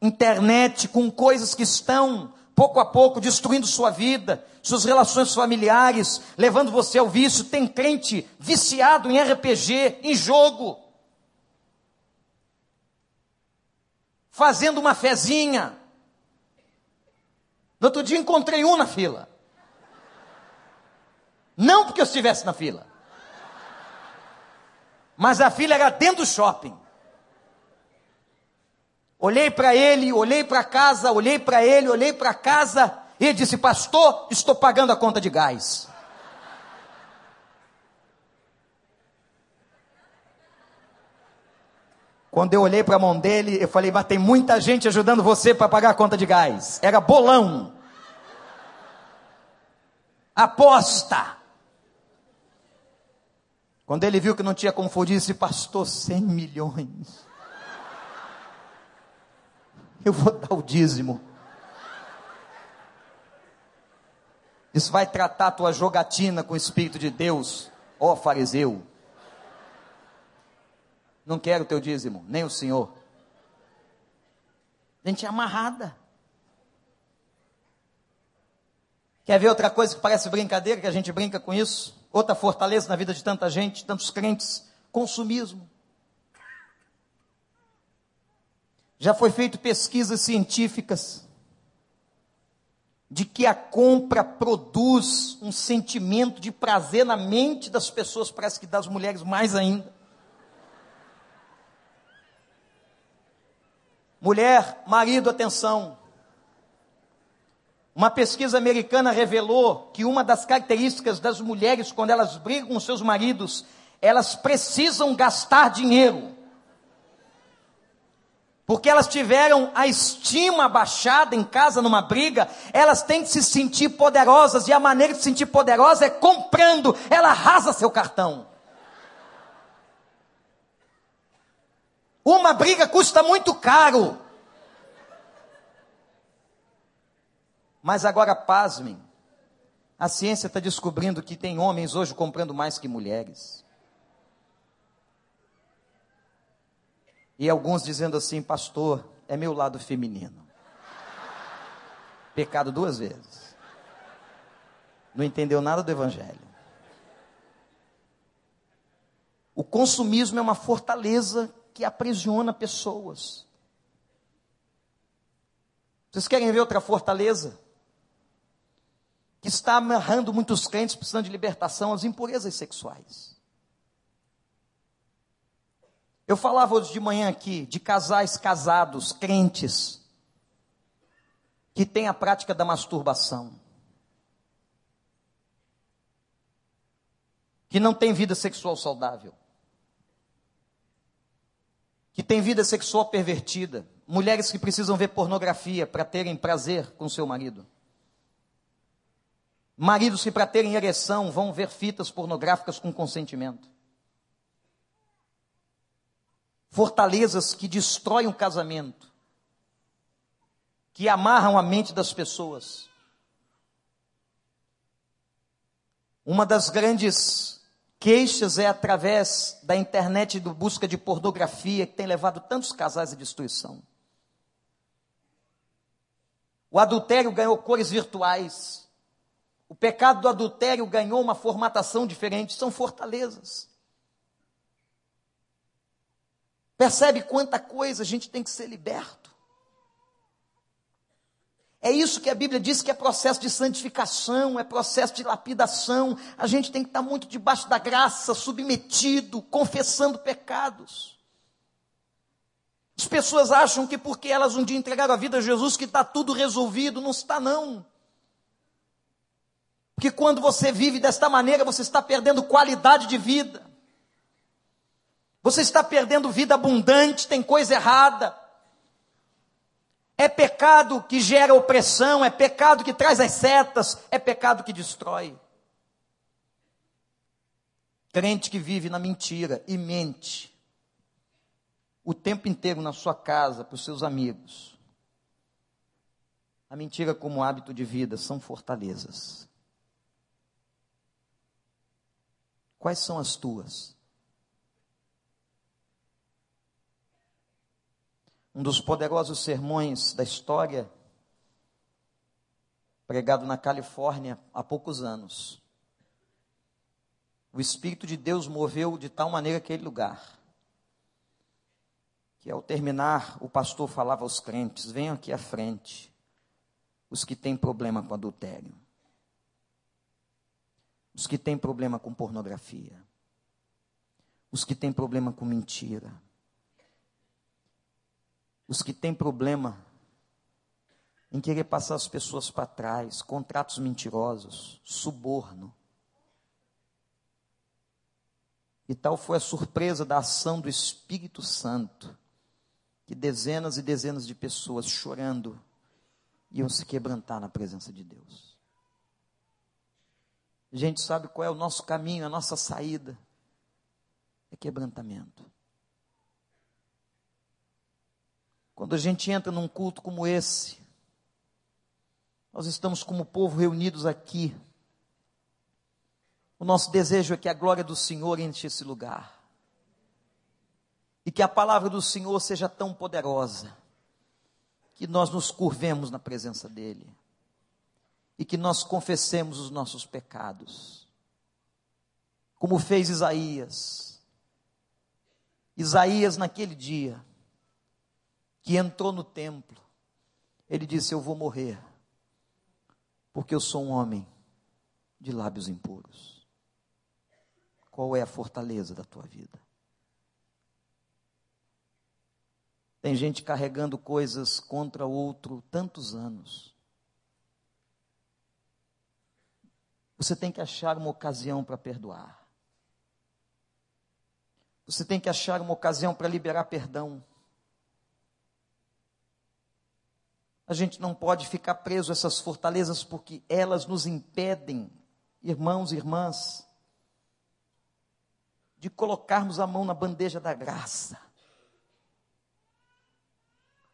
internet, com coisas que estão pouco a pouco destruindo sua vida, suas relações familiares, levando você ao vício. Tem crente viciado em RPG, em jogo, fazendo uma fezinha. No outro dia encontrei um na fila. Não porque eu estivesse na fila. Mas a filha era dentro do shopping. Olhei para ele, olhei para casa, olhei para ele, olhei para casa e ele disse: Pastor, estou pagando a conta de gás. Quando eu olhei para a mão dele, eu falei: Mas tem muita gente ajudando você para pagar a conta de gás. Era bolão. Aposta. Quando ele viu que não tinha como fugir, disse: Pastor, 100 milhões. Eu vou dar o dízimo. Isso vai tratar a tua jogatina com o Espírito de Deus, ó fariseu. Não quero o teu dízimo, nem o Senhor. Gente amarrada. Quer ver outra coisa que parece brincadeira, que a gente brinca com isso? Outra fortaleza na vida de tanta gente, tantos crentes, consumismo. Já foi feito pesquisas científicas de que a compra produz um sentimento de prazer na mente das pessoas, parece que das mulheres mais ainda. Mulher, marido, atenção. Uma pesquisa americana revelou que uma das características das mulheres, quando elas brigam com seus maridos, elas precisam gastar dinheiro. Porque elas tiveram a estima baixada em casa numa briga, elas têm que se sentir poderosas, e a maneira de se sentir poderosa é comprando, ela arrasa seu cartão. Uma briga custa muito caro. Mas agora, pasmem, a ciência está descobrindo que tem homens hoje comprando mais que mulheres. E alguns dizendo assim, pastor, é meu lado feminino. Pecado duas vezes. Não entendeu nada do Evangelho. O consumismo é uma fortaleza que aprisiona pessoas. Vocês querem ver outra fortaleza? Que está amarrando muitos crentes precisando de libertação às impurezas sexuais. Eu falava hoje de manhã aqui de casais casados, crentes, que tem a prática da masturbação, que não tem vida sexual saudável, que tem vida sexual pervertida, mulheres que precisam ver pornografia para terem prazer com seu marido. Maridos que, para terem ereção, vão ver fitas pornográficas com consentimento. Fortalezas que destroem o casamento, que amarram a mente das pessoas. Uma das grandes Queixas é através da internet do busca de pornografia que tem levado tantos casais à destruição. O adultério ganhou cores virtuais. O pecado do adultério ganhou uma formatação diferente. São fortalezas. Percebe quanta coisa a gente tem que ser liberto. É isso que a Bíblia diz que é processo de santificação, é processo de lapidação. A gente tem que estar muito debaixo da graça, submetido, confessando pecados. As pessoas acham que porque elas um dia entregaram a vida a Jesus que está tudo resolvido, não está não. Porque quando você vive desta maneira, você está perdendo qualidade de vida. Você está perdendo vida abundante, tem coisa errada. É pecado que gera opressão, é pecado que traz as setas, é pecado que destrói. Crente que vive na mentira e mente o tempo inteiro na sua casa, para os seus amigos. A mentira como hábito de vida são fortalezas. Quais são as tuas? um dos poderosos sermões da história, pregado na Califórnia há poucos anos. O Espírito de Deus moveu de tal maneira aquele lugar, que ao terminar, o pastor falava aos crentes: venham aqui à frente, os que têm problema com adultério, os que têm problema com pornografia, os que têm problema com mentira os que têm problema em querer passar as pessoas para trás, contratos mentirosos, suborno. E tal foi a surpresa da ação do Espírito Santo, que dezenas e dezenas de pessoas chorando iam se quebrantar na presença de Deus. A gente sabe qual é o nosso caminho, a nossa saída? É quebrantamento. Quando a gente entra num culto como esse, nós estamos como povo reunidos aqui. O nosso desejo é que a glória do Senhor enche esse lugar. E que a palavra do Senhor seja tão poderosa que nós nos curvemos na presença dEle e que nós confessemos os nossos pecados, como fez Isaías. Isaías, naquele dia, que entrou no templo, ele disse: Eu vou morrer, porque eu sou um homem de lábios impuros. Qual é a fortaleza da tua vida? Tem gente carregando coisas contra outro tantos anos. Você tem que achar uma ocasião para perdoar. Você tem que achar uma ocasião para liberar perdão. A gente não pode ficar preso a essas fortalezas porque elas nos impedem, irmãos e irmãs, de colocarmos a mão na bandeja da graça.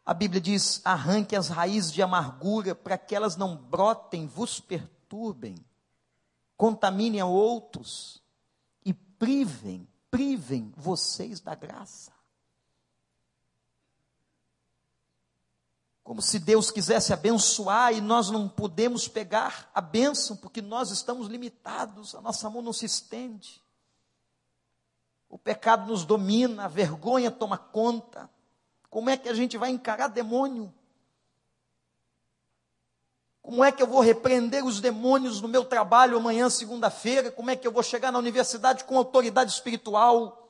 A Bíblia diz: arranque as raízes de amargura para que elas não brotem, vos perturbem, contaminem a outros e privem, privem vocês da graça. como se Deus quisesse abençoar e nós não podemos pegar a bênção porque nós estamos limitados, a nossa mão não se estende. O pecado nos domina, a vergonha toma conta. Como é que a gente vai encarar demônio? Como é que eu vou repreender os demônios no meu trabalho amanhã, segunda-feira? Como é que eu vou chegar na universidade com autoridade espiritual?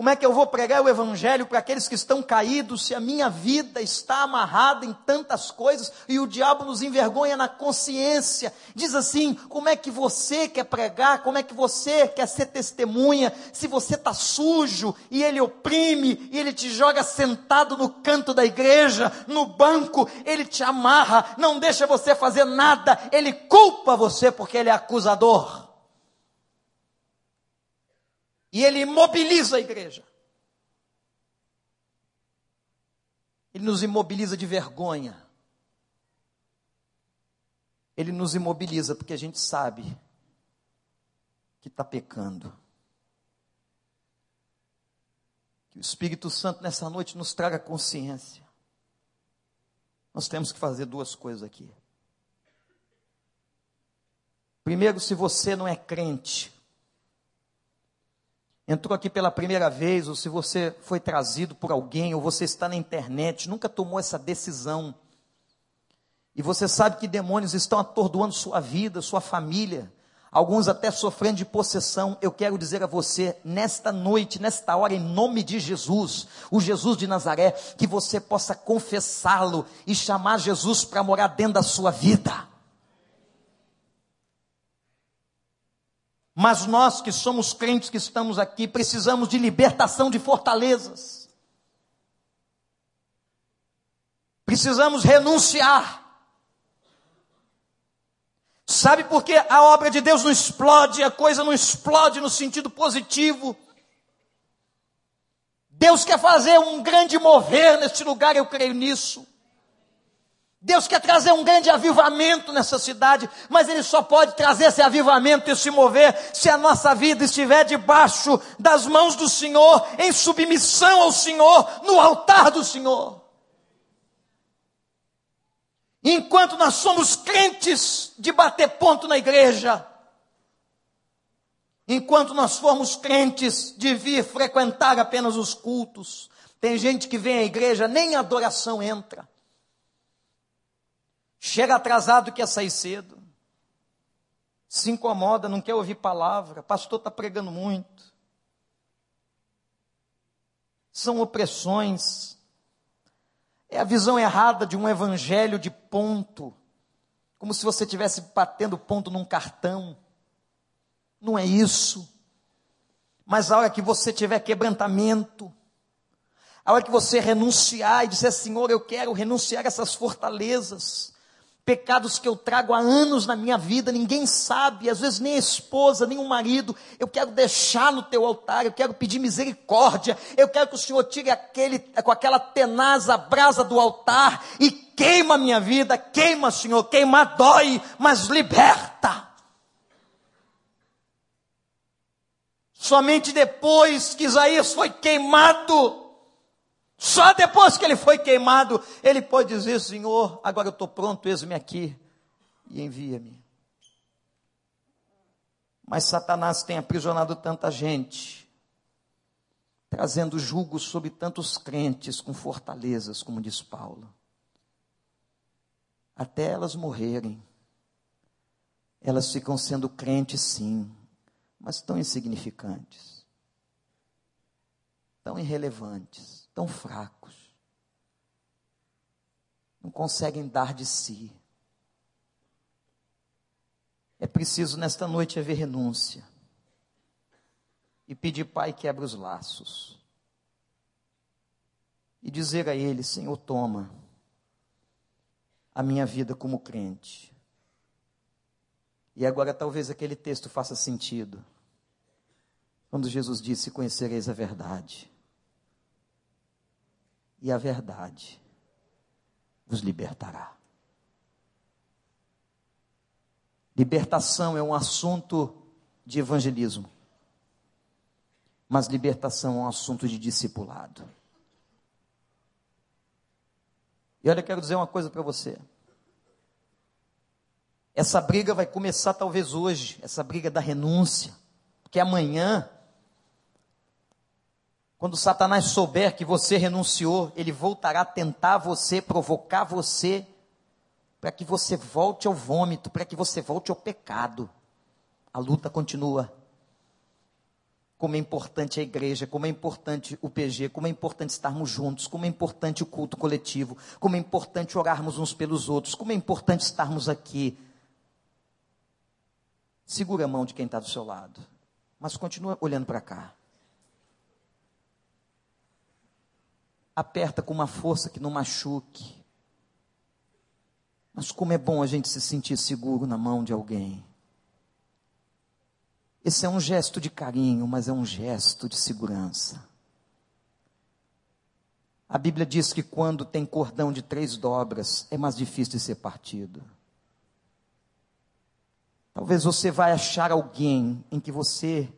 Como é que eu vou pregar o evangelho para aqueles que estão caídos se a minha vida está amarrada em tantas coisas e o diabo nos envergonha na consciência? Diz assim: como é que você quer pregar? Como é que você quer ser testemunha se você está sujo e ele oprime e ele te joga sentado no canto da igreja, no banco, ele te amarra, não deixa você fazer nada, ele culpa você porque ele é acusador. E ele imobiliza a igreja. Ele nos imobiliza de vergonha. Ele nos imobiliza porque a gente sabe que está pecando. Que o Espírito Santo nessa noite nos traga consciência. Nós temos que fazer duas coisas aqui. Primeiro, se você não é crente, entrou aqui pela primeira vez, ou se você foi trazido por alguém, ou você está na internet, nunca tomou essa decisão, e você sabe que demônios estão atordoando sua vida, sua família, alguns até sofrendo de possessão, eu quero dizer a você, nesta noite, nesta hora, em nome de Jesus, o Jesus de Nazaré, que você possa confessá-lo e chamar Jesus para morar dentro da sua vida. Mas nós que somos crentes que estamos aqui, precisamos de libertação de fortalezas. Precisamos renunciar. Sabe por que a obra de Deus não explode, a coisa não explode no sentido positivo? Deus quer fazer um grande mover neste lugar, eu creio nisso. Deus quer trazer um grande avivamento nessa cidade, mas Ele só pode trazer esse avivamento e se mover se a nossa vida estiver debaixo das mãos do Senhor, em submissão ao Senhor, no altar do Senhor. Enquanto nós somos crentes de bater ponto na igreja, enquanto nós formos crentes de vir frequentar apenas os cultos, tem gente que vem à igreja, nem adoração entra. Chega atrasado, quer sair cedo. Se incomoda, não quer ouvir palavra. Pastor está pregando muito. São opressões. É a visão errada de um evangelho de ponto. Como se você estivesse batendo ponto num cartão. Não é isso. Mas a hora que você tiver quebrantamento, a hora que você renunciar e dizer, Senhor, eu quero renunciar a essas fortalezas, pecados que eu trago há anos na minha vida, ninguém sabe, às vezes nem a esposa, nem o marido, eu quero deixar no teu altar, eu quero pedir misericórdia, eu quero que o Senhor tire aquele, com aquela tenaz a brasa do altar e queima a minha vida, queima, Senhor, queima dói, mas liberta. Somente depois que Isaías foi queimado, só depois que ele foi queimado, ele pode dizer: Senhor, agora eu estou pronto, eis-me aqui e envia-me. Mas Satanás tem aprisionado tanta gente, trazendo julgo sobre tantos crentes com fortalezas, como diz Paulo, até elas morrerem. Elas ficam sendo crentes, sim, mas tão insignificantes, tão irrelevantes tão fracos, não conseguem dar de si. É preciso nesta noite haver renúncia e pedir, Pai, quebra os laços e dizer a Ele: Senhor, toma a minha vida como crente. E agora talvez aquele texto faça sentido. Quando Jesus disse: Conhecereis a verdade, e a verdade vos libertará. Libertação é um assunto de evangelismo, mas libertação é um assunto de discipulado. E olha, eu quero dizer uma coisa para você. Essa briga vai começar talvez hoje, essa briga da renúncia, porque amanhã quando Satanás souber que você renunciou, ele voltará a tentar você, provocar você, para que você volte ao vômito, para que você volte ao pecado. A luta continua. como é importante a igreja, como é importante o PG, como é importante estarmos juntos, como é importante o culto coletivo, como é importante orarmos uns pelos outros, como é importante estarmos aqui. Segura a mão de quem está do seu lado, mas continua olhando para cá. Aperta com uma força que não machuque. Mas como é bom a gente se sentir seguro na mão de alguém. Esse é um gesto de carinho, mas é um gesto de segurança. A Bíblia diz que quando tem cordão de três dobras, é mais difícil de ser partido. Talvez você vai achar alguém em que você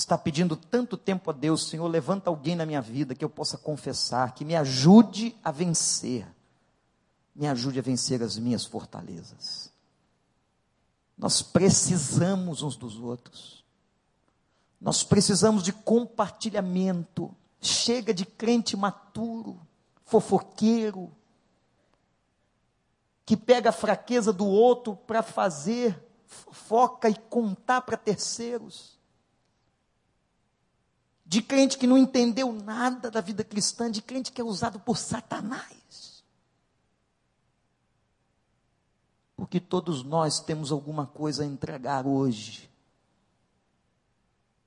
está pedindo tanto tempo a Deus, Senhor, levanta alguém na minha vida que eu possa confessar, que me ajude a vencer, me ajude a vencer as minhas fortalezas. Nós precisamos uns dos outros. Nós precisamos de compartilhamento. Chega de crente maturo, fofoqueiro, que pega a fraqueza do outro para fazer fofoca e contar para terceiros. De crente que não entendeu nada da vida cristã, de crente que é usado por Satanás. porque todos nós temos alguma coisa a entregar hoje.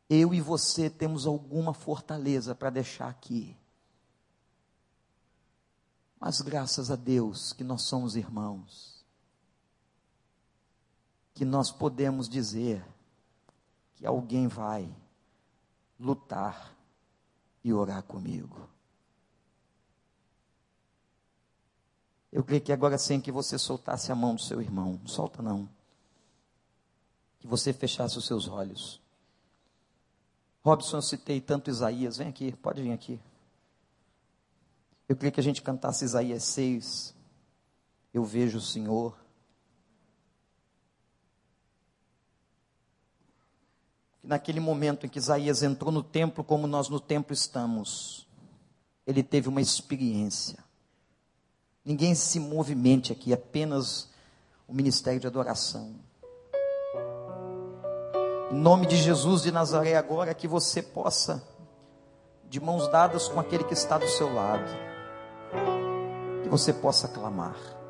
Eu e você temos alguma fortaleza para deixar aqui. Mas graças a Deus que nós somos irmãos, que nós podemos dizer que alguém vai lutar e orar comigo. Eu creio que agora sim que você soltasse a mão do seu irmão. Não solta não. Que você fechasse os seus olhos. Robson, eu citei tanto Isaías. Vem aqui, pode vir aqui. Eu queria que a gente cantasse Isaías 6. Eu vejo o Senhor. Naquele momento em que Isaías entrou no templo, como nós no templo estamos, ele teve uma experiência. Ninguém se movimente aqui, apenas o ministério de adoração. Em nome de Jesus de Nazaré, agora que você possa, de mãos dadas com aquele que está do seu lado, que você possa clamar.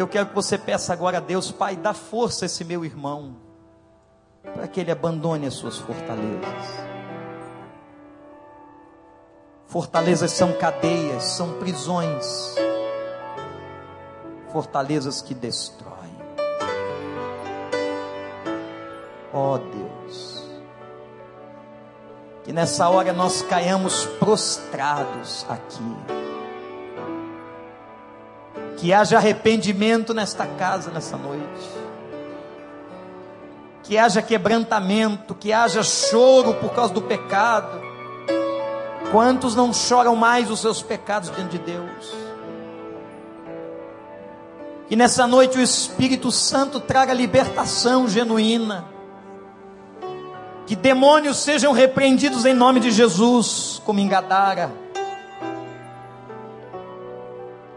Eu quero que você peça agora a Deus, Pai, dá força a esse meu irmão, para que ele abandone as suas fortalezas. Fortalezas são cadeias, são prisões. Fortalezas que destroem. Ó oh Deus, que nessa hora nós caiamos prostrados aqui. Que haja arrependimento nesta casa nessa noite. Que haja quebrantamento, que haja choro por causa do pecado Quantos não choram mais os seus pecados diante de Deus? Que nessa noite o Espírito Santo traga libertação genuína. Que demônios sejam repreendidos em nome de Jesus, como em Gadara.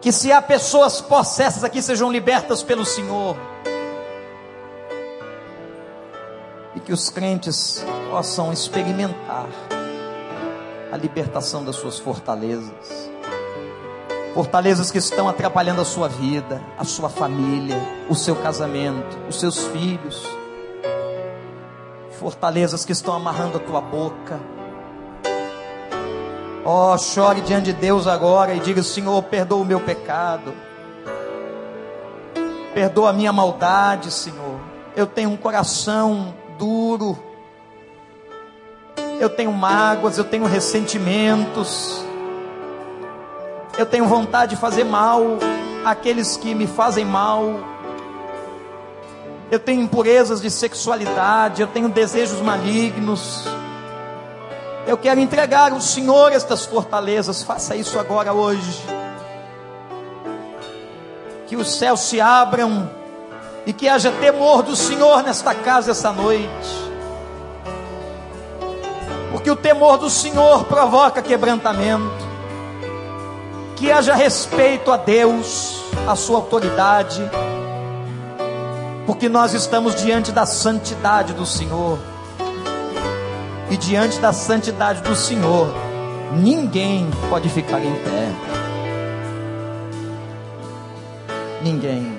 Que se há pessoas possessas aqui sejam libertas pelo Senhor. E que os crentes possam experimentar a libertação das suas fortalezas. Fortalezas que estão atrapalhando a sua vida, a sua família, o seu casamento, os seus filhos. Fortalezas que estão amarrando a tua boca. Oh, chore diante de Deus agora e diga: Senhor, perdoa o meu pecado. Perdoa a minha maldade, Senhor. Eu tenho um coração duro eu tenho mágoas, eu tenho ressentimentos, eu tenho vontade de fazer mal àqueles que me fazem mal, eu tenho impurezas de sexualidade, eu tenho desejos malignos. Eu quero entregar ao Senhor estas fortalezas, faça isso agora hoje. Que os céus se abram e que haja temor do Senhor nesta casa essa noite porque o temor do Senhor provoca quebrantamento. Que haja respeito a Deus, a sua autoridade. porque nós estamos diante da santidade do Senhor. E diante da santidade do Senhor, ninguém pode ficar em pé. Ninguém.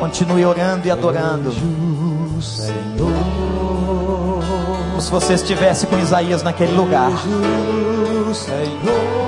Continue orando e adorando. Como se você estivesse com Isaías naquele lugar. Senhor.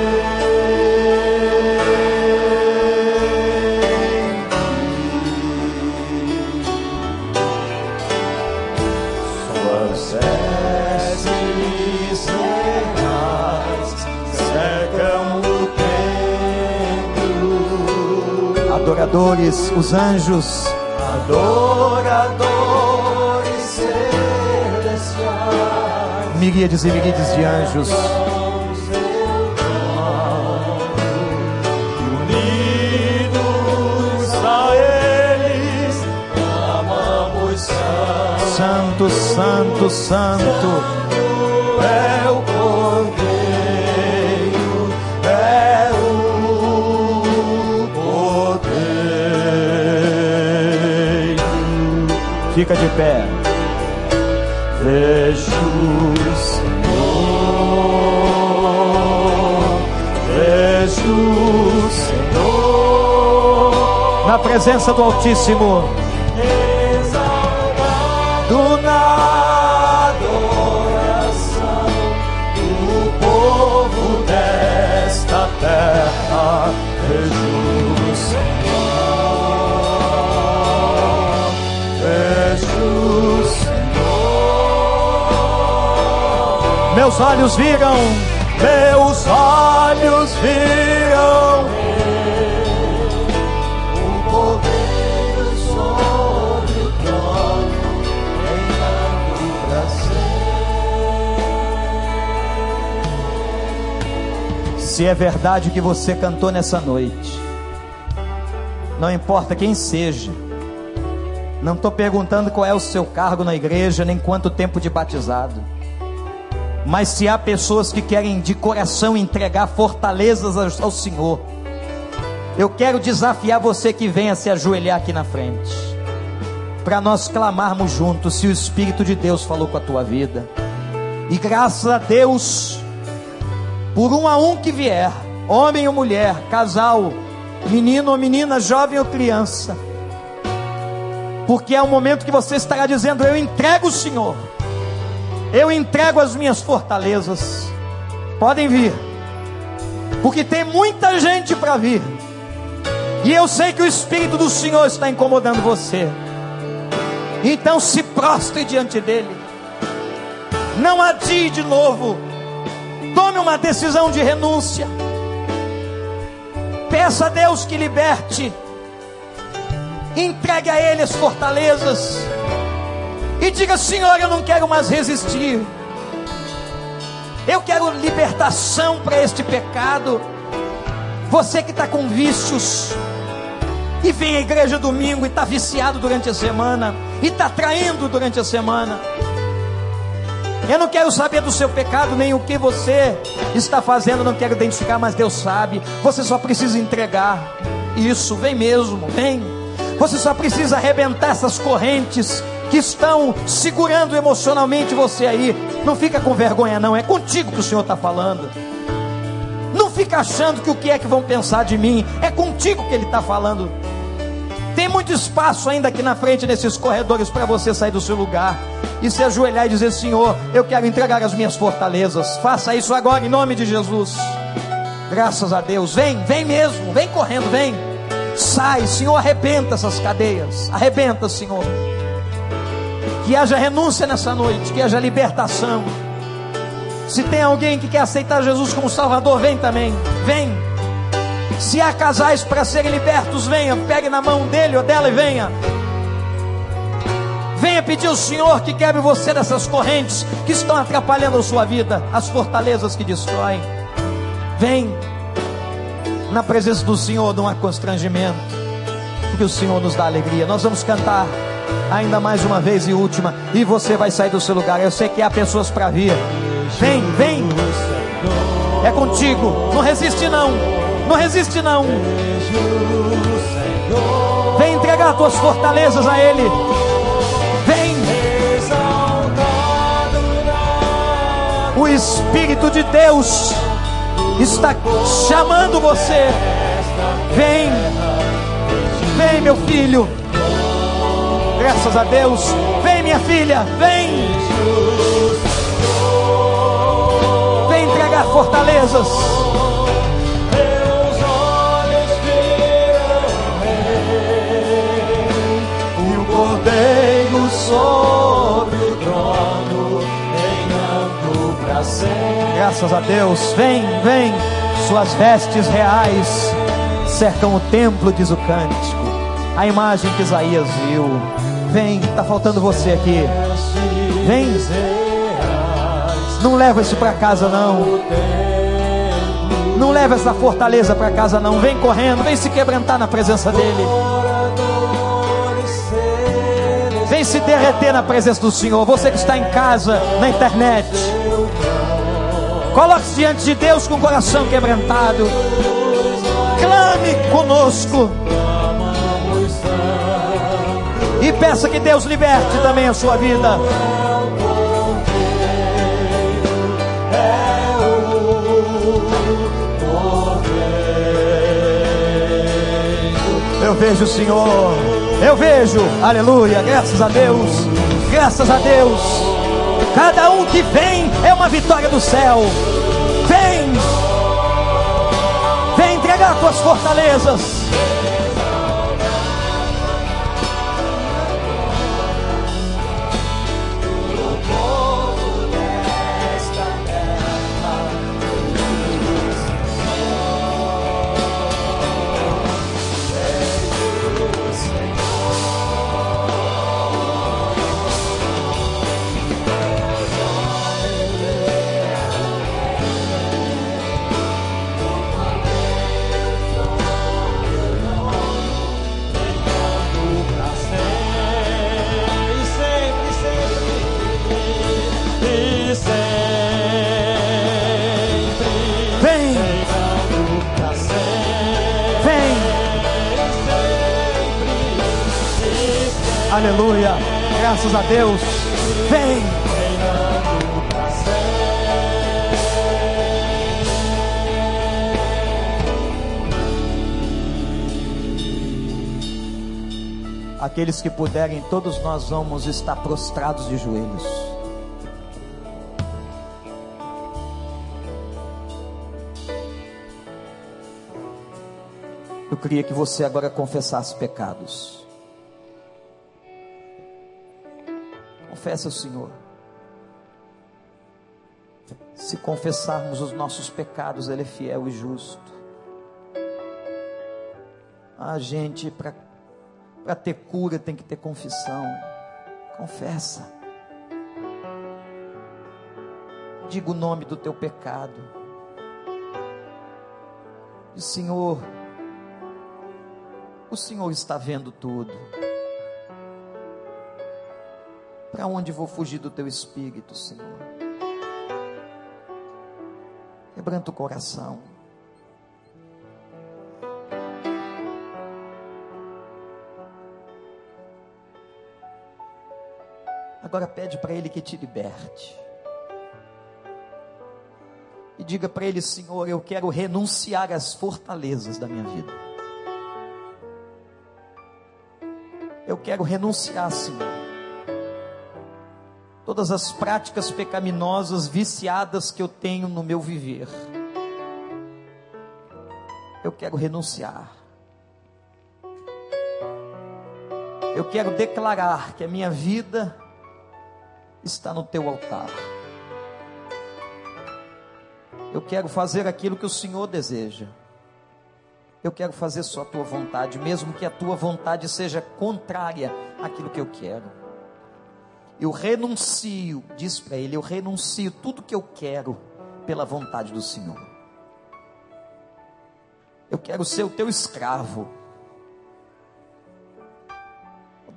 adoradores, os anjos, adoradores celestiais, miríades e miríades de anjos. Unidos a eles, amamos Santo, Santo, Santo. Fica de pé. Vejo o Senhor, vejo o Senhor na presença do Altíssimo. Do na adoração do povo desta terra. Vejo Meus olhos viram, meus olhos viram o poder sobre o trono reinando para sempre. Se é verdade o que você cantou nessa noite, não importa quem seja, não estou perguntando qual é o seu cargo na igreja, nem quanto tempo de batizado. Mas se há pessoas que querem de coração entregar fortalezas ao Senhor, eu quero desafiar você que venha se ajoelhar aqui na frente, para nós clamarmos juntos se o Espírito de Deus falou com a tua vida. E graças a Deus, por um a um que vier, homem ou mulher, casal, menino ou menina, jovem ou criança, porque é o momento que você estará dizendo: Eu entrego o Senhor. Eu entrego as minhas fortalezas. Podem vir. Porque tem muita gente para vir. E eu sei que o Espírito do Senhor está incomodando você. Então se prostre diante dele. Não adie de novo. Tome uma decisão de renúncia. Peça a Deus que liberte. Entregue a Ele as fortalezas e diga: Senhor, eu não quero mais resistir. Eu quero libertação para este pecado. Você que está com vícios e vem à igreja domingo e está viciado durante a semana e está traindo durante a semana. Eu não quero saber do seu pecado, nem o que você está fazendo, não quero identificar, mas Deus sabe. Você só precisa entregar. Isso, vem mesmo, vem. Você só precisa arrebentar essas correntes que estão segurando emocionalmente você aí. Não fica com vergonha, não. É contigo que o Senhor está falando. Não fica achando que o que é que vão pensar de mim. É contigo que Ele está falando. Tem muito espaço ainda aqui na frente, nesses corredores, para você sair do seu lugar e se ajoelhar e dizer: Senhor, eu quero entregar as minhas fortalezas. Faça isso agora, em nome de Jesus. Graças a Deus. Vem, vem mesmo. Vem correndo, vem. Sai, Senhor, arrebenta essas cadeias. Arrebenta, Senhor. Que haja renúncia nessa noite, que haja libertação. Se tem alguém que quer aceitar Jesus como Salvador, vem também. Vem. Se há casais para serem libertos, venha. Pegue na mão dele ou dela e venha. Venha pedir ao Senhor que quebre você dessas correntes que estão atrapalhando a sua vida, as fortalezas que destroem. Vem. Na presença do Senhor não há constrangimento, porque o Senhor nos dá alegria. Nós vamos cantar ainda mais uma vez e última, e você vai sair do seu lugar. Eu sei que há pessoas para vir. Vem, vem. É contigo. Não resiste não. Não resiste não. Vem entregar tuas fortalezas a Ele. O Espírito de Deus está chamando você. Vem, vem, meu filho. Graças a Deus. Vem, minha filha, vem. Vem entregar fortalezas. E o Cordeiro sobre Graças a Deus. Vem, vem. Suas vestes reais cercam o templo, diz o cântico. A imagem que Isaías viu. Vem, está faltando você aqui. Vem. Não leva isso para casa não. Não leva essa fortaleza para casa não. Vem correndo, vem se quebrantar na presença dele. Vem se derreter na presença do Senhor. Você que está em casa, na internet. Coloque-se diante de Deus com o coração quebrantado. Clame conosco. E peça que Deus liberte também a sua vida. Eu vejo o Senhor. Eu vejo. Aleluia. Graças a Deus. Graças a Deus. Cada um que vem é uma vitória do céu. Vem. Vem entregar tuas fortalezas. Aleluia. Graças a Deus. Vem. Aqueles que puderem, todos nós vamos estar prostrados de joelhos. Eu queria que você agora confessasse pecados. Confesse ao Senhor. Se confessarmos os nossos pecados, Ele é fiel e justo. A gente, para ter cura, tem que ter confissão. Confessa. Diga o nome do teu pecado. Diz, Senhor, o Senhor está vendo tudo. Para onde vou fugir do teu espírito, Senhor? Quebranta o coração. Agora pede para Ele que te liberte. E diga para Ele, Senhor, eu quero renunciar às fortalezas da minha vida. Eu quero renunciar, Senhor. Todas as práticas pecaminosas, viciadas que eu tenho no meu viver. Eu quero renunciar. Eu quero declarar que a minha vida está no teu altar. Eu quero fazer aquilo que o Senhor deseja. Eu quero fazer só a tua vontade, mesmo que a tua vontade seja contrária àquilo que eu quero. Eu renuncio, diz para ele, eu renuncio tudo que eu quero pela vontade do Senhor. Eu quero ser o teu escravo.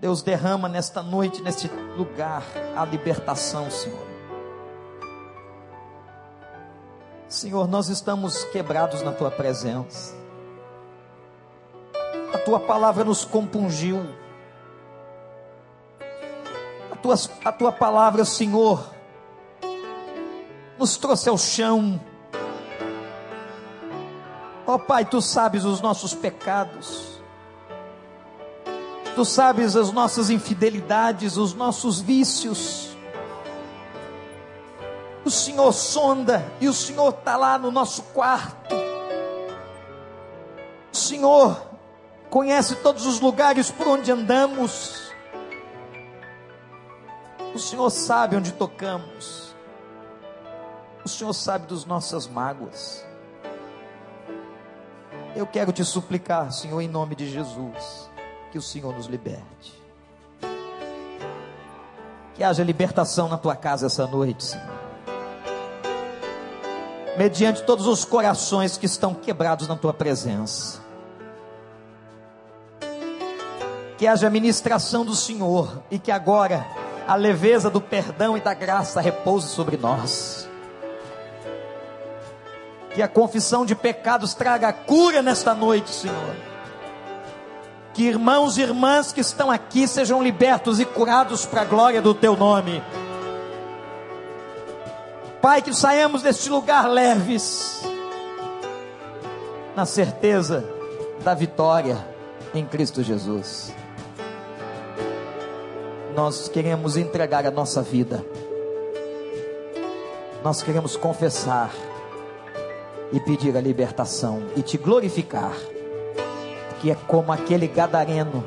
Deus derrama nesta noite, neste lugar, a libertação, Senhor. Senhor, nós estamos quebrados na tua presença. A tua palavra nos compungiu. Tua, a tua palavra, Senhor, nos trouxe ao chão. Ó oh, Pai, tu sabes os nossos pecados. Tu sabes as nossas infidelidades, os nossos vícios. O Senhor sonda e o Senhor está lá no nosso quarto. O Senhor conhece todos os lugares por onde andamos. O Senhor sabe onde tocamos. O Senhor sabe das nossas mágoas. Eu quero te suplicar, Senhor, em nome de Jesus que o Senhor nos liberte. Que haja libertação na tua casa essa noite, Senhor. Mediante todos os corações que estão quebrados na tua presença. Que haja ministração do Senhor e que agora a leveza do perdão e da graça repouse sobre nós. Que a confissão de pecados traga cura nesta noite, Senhor que irmãos e irmãs que estão aqui sejam libertos e curados para a glória do teu nome. Pai, que saímos deste lugar leves, na certeza da vitória em Cristo Jesus. Nós queremos entregar a nossa vida, nós queremos confessar e pedir a libertação e te glorificar que é como aquele gadareno.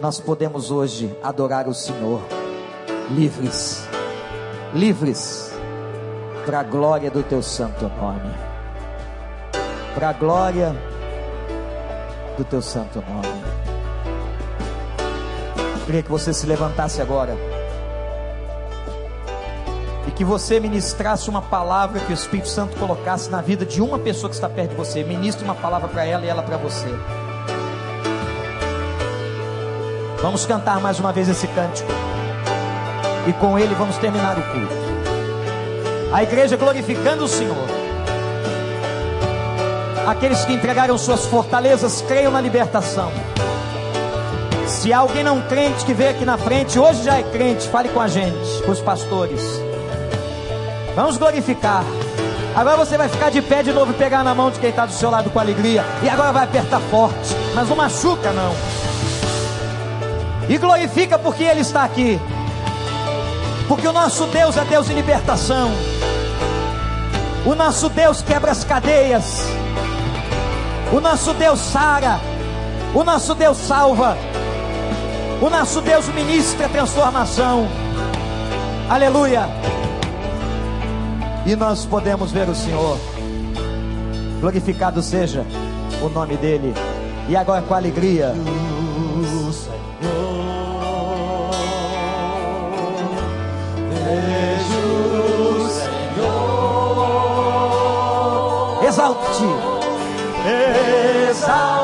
Nós podemos hoje adorar o Senhor, livres, livres, para a glória do teu santo nome, para a glória do teu santo nome. Queria que você se levantasse agora que você ministrasse uma palavra que o Espírito Santo colocasse na vida de uma pessoa que está perto de você. Ministre uma palavra para ela e ela para você. Vamos cantar mais uma vez esse cântico. E com ele vamos terminar o culto. A igreja glorificando o Senhor. Aqueles que entregaram suas fortalezas, creiam na libertação. Se há alguém não crente que veio aqui na frente, hoje já é crente, fale com a gente, com os pastores. Vamos glorificar. Agora você vai ficar de pé de novo e pegar na mão de quem está do seu lado com alegria. E agora vai apertar forte. Mas não machuca, não. E glorifica porque Ele está aqui. Porque o nosso Deus é Deus de libertação. O nosso Deus quebra as cadeias. O nosso Deus sara. O nosso Deus salva. O nosso Deus ministra transformação. Aleluia e nós podemos ver o Senhor. Glorificado seja o nome dEle. E agora com alegria. O Senhor, Senhor. Exalte. Exalta.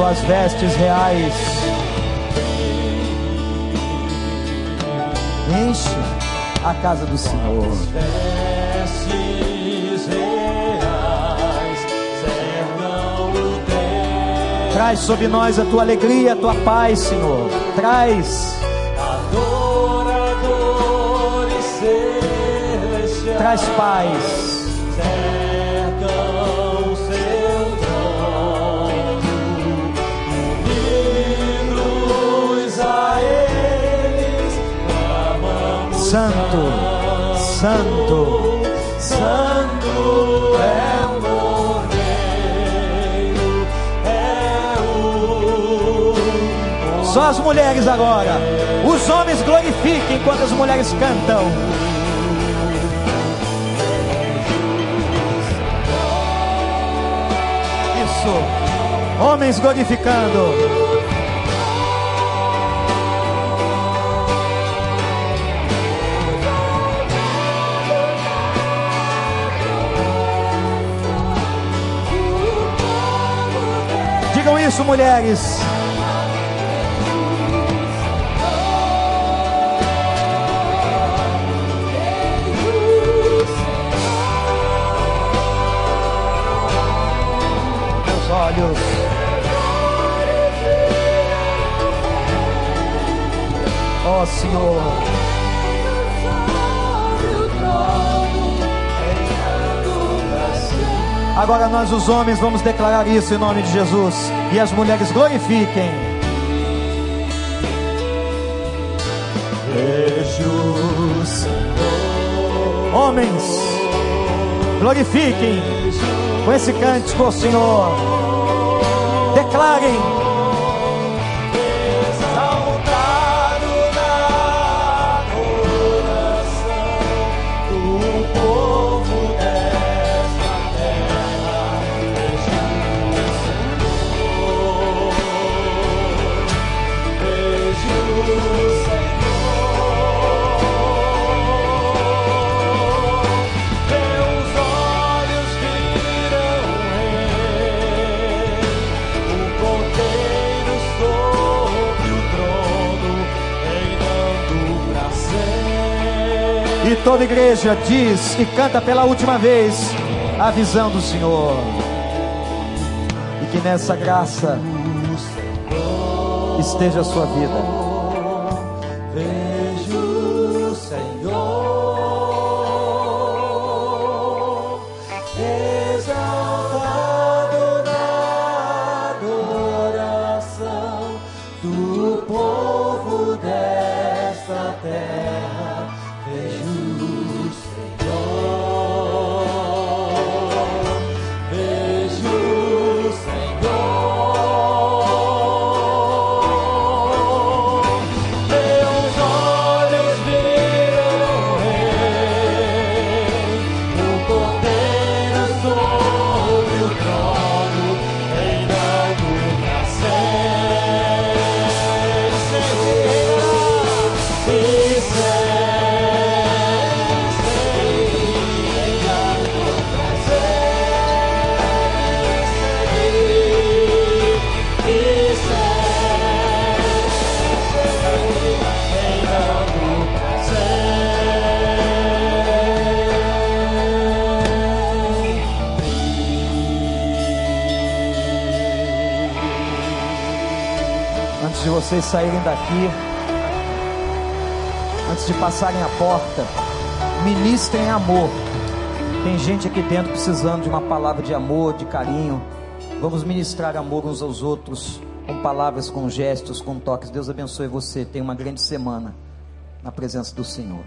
suas vestes reais. Enche a casa do Senhor. Traz sobre nós a tua alegria, a tua paz, Senhor. Traz. Adoradores. Traz paz. Santo, Santo. Santo é o Cordeiro, é o Só as mulheres agora. Os homens glorifiquem enquanto as mulheres cantam. Isso. Homens glorificando. Isso, mulheres. Meus olhos. Ó Senhor. Agora nós os homens vamos declarar isso em nome de Jesus. E as mulheres glorifiquem. Senhor. Homens, glorifiquem com esse cântico, ao Senhor. Declarem. Toda igreja diz e canta pela última vez a visão do Senhor. E que nessa graça esteja a sua vida. Vocês saírem daqui, antes de passarem a porta, ministrem amor. Tem gente aqui dentro precisando de uma palavra de amor, de carinho. Vamos ministrar amor uns aos outros, com palavras, com gestos, com toques. Deus abençoe você. Tenha uma grande semana na presença do Senhor.